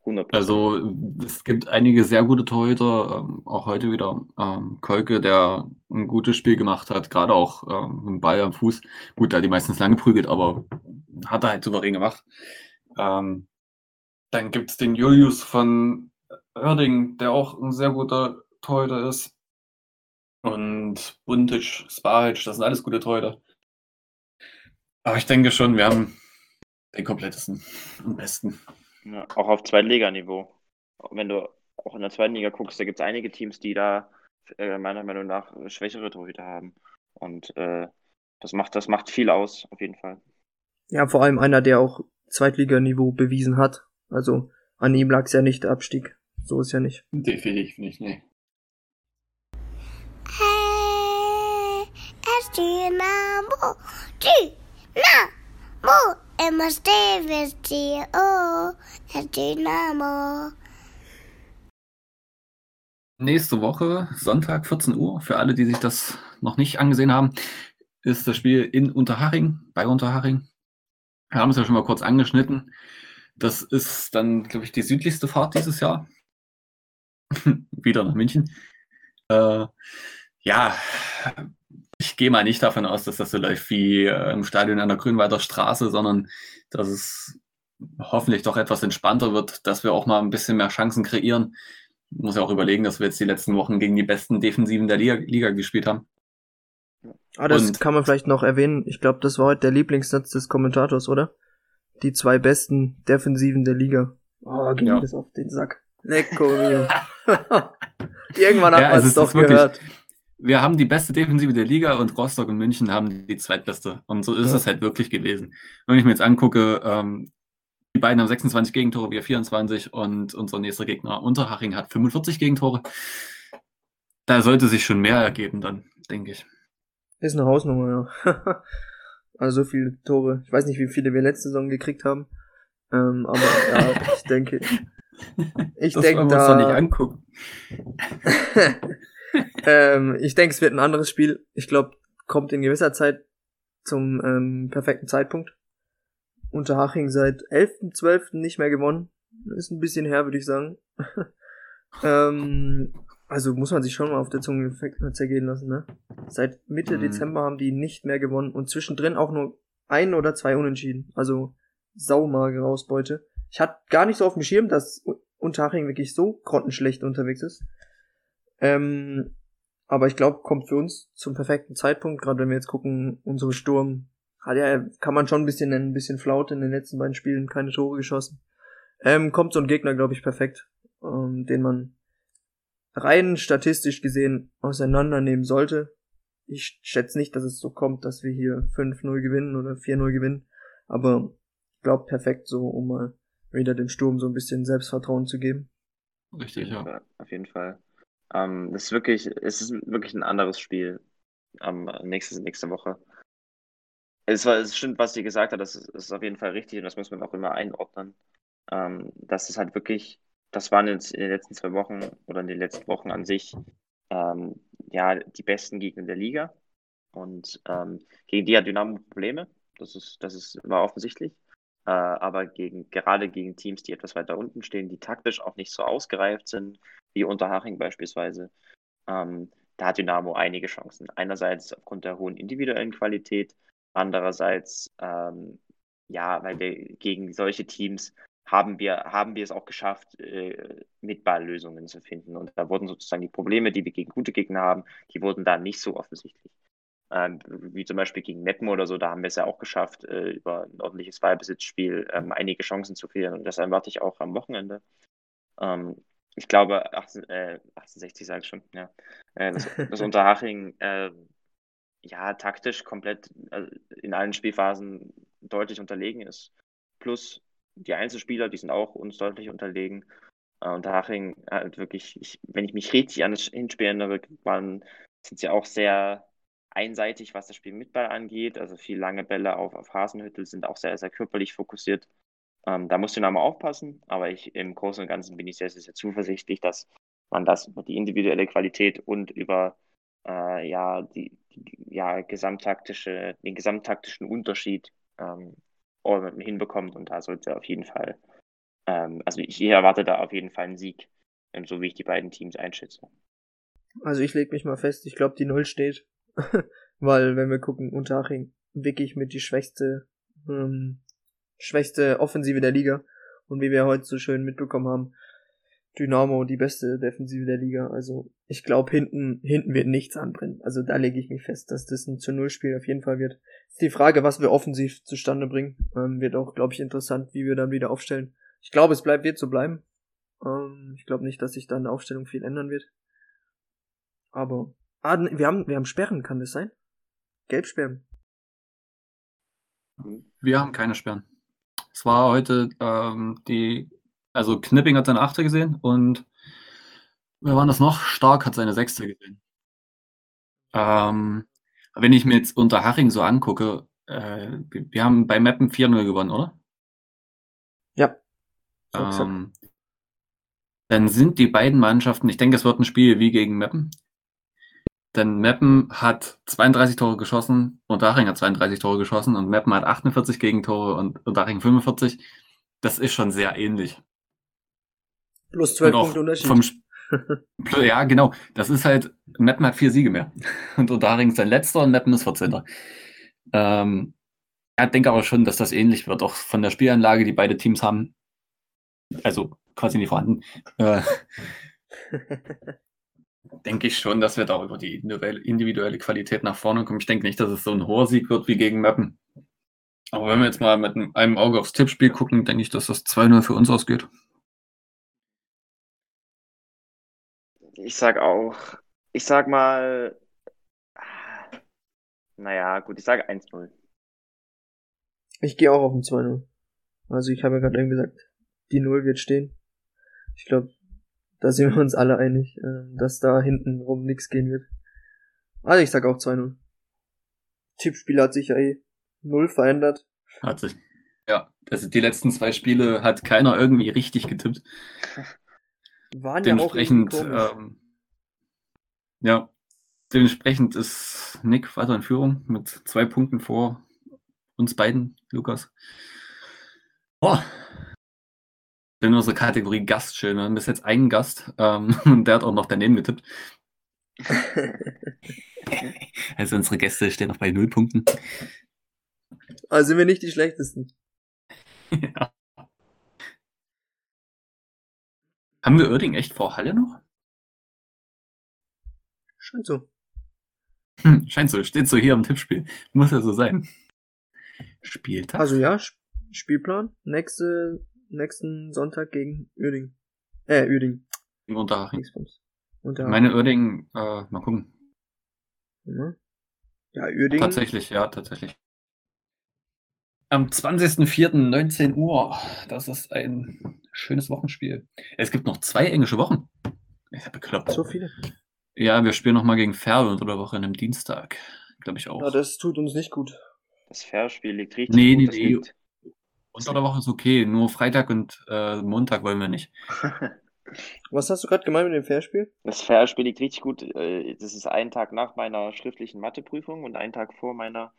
100%. Also es gibt einige sehr gute Torhüter, ähm, auch heute wieder. Ähm, Kolke, der ein gutes Spiel gemacht hat, gerade auch ähm, mit dem Ball am Fuß. Gut, da die meistens lange prügelt, aber hat er halt souverän gemacht. Ähm, dann gibt es den Julius von Oerding, der auch ein sehr guter Torhüter ist. Und Buntic, Sparic, das sind alles gute Torhüter. Aber ich denke schon, wir haben den komplettesten am besten. Ja, auch auf Zweitliganiveau. Wenn du auch in der zweiten Liga guckst, da gibt es einige Teams, die da äh, meiner Meinung nach schwächere Torhüter haben. Und äh, das, macht, das macht viel aus, auf jeden Fall. Ja, vor allem einer, der auch Zweitliganiveau bewiesen hat. Also an ihm lag es ja nicht der Abstieg. So ist ja nicht. Definitiv nicht, nee. Hey, es Dynamo, Dynamo, stehen wir oh, es Dynamo. Nächste Woche, Sonntag, 14 Uhr, für alle, die sich das noch nicht angesehen haben, ist das Spiel in Unterhaching, bei Unterhaching. Wir haben es ja schon mal kurz angeschnitten. Das ist dann, glaube ich, die südlichste Fahrt dieses Jahr. Wieder nach München. Äh, ja, ich gehe mal nicht davon aus, dass das so läuft wie äh, im Stadion an der Grünwalder Straße, sondern dass es hoffentlich doch etwas entspannter wird, dass wir auch mal ein bisschen mehr Chancen kreieren. Ich muss ja auch überlegen, dass wir jetzt die letzten Wochen gegen die besten Defensiven der Liga, Liga gespielt haben. Ah, das Und kann man vielleicht noch erwähnen. Ich glaube, das war heute der Lieblingssatz des Kommentators, oder? Die zwei besten Defensiven der Liga. Oh, ging ja. das auf den Sack. Lecco mio. Irgendwann hat ja, man es doch gehört. wir haben die beste Defensive der Liga und Rostock und München haben die zweitbeste. Und so ist ja. es halt wirklich gewesen. Wenn ich mir jetzt angucke, ähm, die beiden haben 26 Gegentore, wir 24 und unser nächster Gegner Unterhaching hat 45 Gegentore. Da sollte sich schon mehr ergeben dann, denke ich. Ist eine Hausnummer, ja. also so viele Tore. Ich weiß nicht, wie viele wir letzte Saison gekriegt haben. Ähm, aber ja, ich denke. Ich denke da. Doch nicht angucken. ähm, ich denke, es wird ein anderes Spiel. Ich glaube, kommt in gewisser Zeit zum ähm, perfekten Zeitpunkt. Unterhaching seit 11.12. nicht mehr gewonnen. Ist ein bisschen her, würde ich sagen. ähm, also muss man sich schon mal auf der Zunge zergehen lassen, ne? Seit Mitte mhm. Dezember haben die nicht mehr gewonnen und zwischendrin auch nur ein oder zwei Unentschieden. Also saumagere Ausbeute. Ich hatte gar nicht so auf dem Schirm, dass Unterhaching wirklich so grottenschlecht unterwegs ist. Ähm, aber ich glaube, kommt für uns zum perfekten Zeitpunkt, gerade wenn wir jetzt gucken, unsere Sturm hat ja, kann man schon ein bisschen ein bisschen flaut in den letzten beiden Spielen, keine Tore geschossen. Ähm, kommt so ein Gegner, glaube ich, perfekt, ähm, den man rein statistisch gesehen auseinandernehmen sollte. Ich schätze nicht, dass es so kommt, dass wir hier 5-0 gewinnen oder 4-0 gewinnen, aber ich glaube perfekt so, um mal wieder dem Sturm so ein bisschen Selbstvertrauen zu geben. Richtig, ja. Auf jeden Fall. Ähm, das ist wirklich, es ist wirklich ein anderes Spiel am ähm, nächste, nächste Woche. Es, war, es stimmt, was sie gesagt hat, das ist, das ist auf jeden Fall richtig und das muss man auch immer einordnen. Ähm, dass es halt wirklich, das waren jetzt in den letzten zwei Wochen oder in den letzten Wochen an sich ähm, ja die besten Gegner der Liga. Und ähm, gegen die hat Dynamo Probleme. Das ist, das ist, war offensichtlich. Äh, aber gegen, gerade gegen Teams, die etwas weiter unten stehen, die taktisch auch nicht so ausgereift sind, wie Unterhaching beispielsweise, ähm, da hat Dynamo einige Chancen. Einerseits aufgrund der hohen individuellen Qualität, Andererseits, ähm, ja, weil wir gegen solche Teams haben wir, haben wir es auch geschafft, äh, mit Balllösungen zu finden. Und da wurden sozusagen die Probleme, die wir gegen gute Gegner haben, die wurden da nicht so offensichtlich. Ähm, wie zum Beispiel gegen Meppen oder so, da haben wir es ja auch geschafft, äh, über ein ordentliches Ballbesitzspiel ähm, einige Chancen zu kreieren. Und das erwarte ich auch am Wochenende. Ähm, ich glaube, 18, äh, 1860 sage ich schon, ja. Äh, das, das Unterhaching äh, ja, taktisch komplett also in allen Spielphasen deutlich unterlegen ist. Plus die Einzelspieler, die sind auch uns deutlich unterlegen. Äh, und Haching halt wirklich, ich, wenn ich mich richtig an das Hinspiel erinnere, waren, sind sie auch sehr einseitig, was das Spiel mit Ball angeht. Also viel lange Bälle auf, auf Hasenhüttel sind auch sehr, sehr körperlich fokussiert. Ähm, da muss Dynamo aufpassen, aber ich im Großen und Ganzen bin ich sehr, sehr, sehr zuversichtlich, dass man das über die individuelle Qualität und über äh, ja, die, die, ja, gesamttaktische, den gesamttaktischen Unterschied ähm, hinbekommt. Und da sollte auf jeden Fall, ähm, also ich erwarte da auf jeden Fall einen Sieg, ähm, so wie ich die beiden Teams einschätze. Also ich lege mich mal fest, ich glaube, die Null steht. Weil, wenn wir gucken, Unterhaching wirklich mit die schwächste, ähm, schwächste Offensive der Liga. Und wie wir heute so schön mitbekommen haben, Dynamo die beste Defensive der Liga. Also ich glaube, hinten, hinten wird nichts anbrennen. Also da lege ich mich fest, dass das ein zu Null Spiel auf jeden Fall wird. Ist die Frage, was wir offensiv zustande bringen. Ähm, wird auch, glaube ich, interessant, wie wir dann wieder aufstellen. Ich glaube, es bleibt, wird so bleiben. Ähm, ich glaube nicht, dass sich da eine Aufstellung viel ändern wird. Aber, ah, wir haben, wir haben Sperren, kann das sein? Gelbsperren. Wir haben keine Sperren. zwar heute ähm, die, also Knipping hat seine Achte gesehen und wer war das noch? Stark hat seine Sechste gesehen. Ähm, wenn ich mir jetzt unter Haching so angucke, äh, wir, wir haben bei Mappen 4-0 gewonnen, oder? Ja. Ähm, dann sind die beiden Mannschaften, ich denke, es wird ein Spiel wie gegen Meppen. Denn Meppen hat 32 Tore geschossen und Daching hat 32 Tore geschossen und Meppen hat 48 Gegentore und, Daching 45. Das ist schon sehr ähnlich. Plus 12 Und auch Punkte Unterschied. vom Sp- ja, genau. Das ist halt, Meppen hat vier Siege mehr. Und Unterhaching ist sein letzter und Meppen ist 14. Ähm, ich denke aber schon, dass das ähnlich wird, auch von der Spielanlage, die beide Teams haben. Also quasi nicht vorhanden. Äh, denke ich schon, dass wir da über die individuelle, Qualität nach vorne kommen. Ich denke nicht, dass es so ein hoher Sieg wird wie gegen Meppen. Aber wenn wir jetzt mal mit einem Auge aufs Tippspiel gucken, denke ich, dass das 2-0 für uns ausgeht. Ich sag auch, ich sag mal, naja, gut, ich sage 1-0. Ich gehe auch auf ein 2-0. Also ich habe ja gerade eben gesagt, die 0 wird stehen. Ich glaube, da sind wir uns alle einig, äh, dass da hinten rum nichts gehen wird. Also ich sag auch 2-0. Tippspiel hat sich ja eh null verändert. Hat sich. Ja, also die letzten zwei Spiele hat keiner irgendwie richtig getippt. Waren ja auch ähm, ja, dementsprechend ist Nick weiter in Führung mit zwei Punkten vor uns beiden, Lukas. Oh. In unserer Kategorie Gast schön. Wir haben bis jetzt einen Gast ähm, und der hat auch noch daneben getippt. Also unsere Gäste stehen noch bei null Punkten. also sind wir nicht die schlechtesten. ja. Haben wir Oerding echt vor Halle noch? Scheint so. Hm, scheint so, steht so hier am Tippspiel. Muss ja so sein. Spieltag? Also ja, Sp- Spielplan. Nächste, nächsten Sonntag gegen Uerding. Äh, Uerding. Im Unterhaching. Da, Meine Oerding, äh, mal gucken. ne? Ja, Uerding. Tatsächlich, ja, tatsächlich. Am 20.04.19 Uhr. Das ist ein schönes Wochenspiel. Es gibt noch zwei englische Wochen. Ich hab bekloppt. So viele. Ja, wir spielen noch mal gegen Ferl unter der Woche an einem Dienstag. Glaube ich auch. Ja, das tut uns nicht gut. Das Fairspiel liegt richtig Nee, gut. nee, das nee. Liegt, unter der Woche ist okay. Nur Freitag und äh, Montag wollen wir nicht. Was hast du gerade gemeint mit dem Fairspiel? Das Fairspiel liegt richtig gut. Äh, Das ist ein Tag nach meiner schriftlichen Matheprüfung und ein Tag vor meiner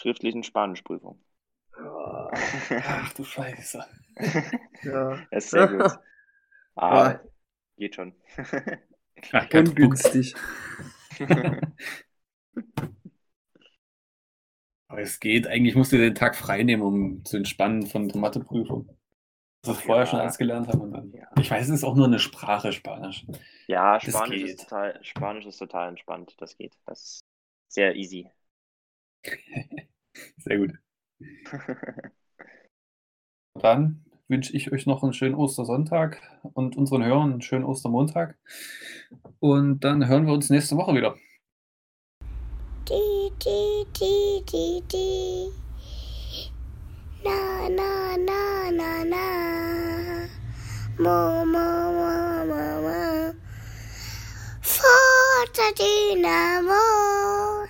schriftlichen Spanischprüfung. Ach du Scheiße. Ja. Das ist sehr gut. Ah, geht schon. Ach. Ungünstig. Aber es geht. Eigentlich musst du den Tag frei nehmen, um zu entspannen von der Matheprüfung. Das wir vorher Ja. schon alles gelernt haben. Und dann, Ja. Ich weiß, es ist auch nur eine Sprache, Spanisch. Ja, Spanisch ist, total, Spanisch ist total entspannt. Das geht. Das ist sehr easy. Sehr gut. Dann wünsche ich euch noch einen schönen Ostersonntag und unseren Hörern einen schönen Ostermontag. Und dann hören wir uns nächste Woche wieder. Di, di, di, di, di. Na, na, na, na, na. Mo, mo, mo, mo, mo. Forza Dynamo.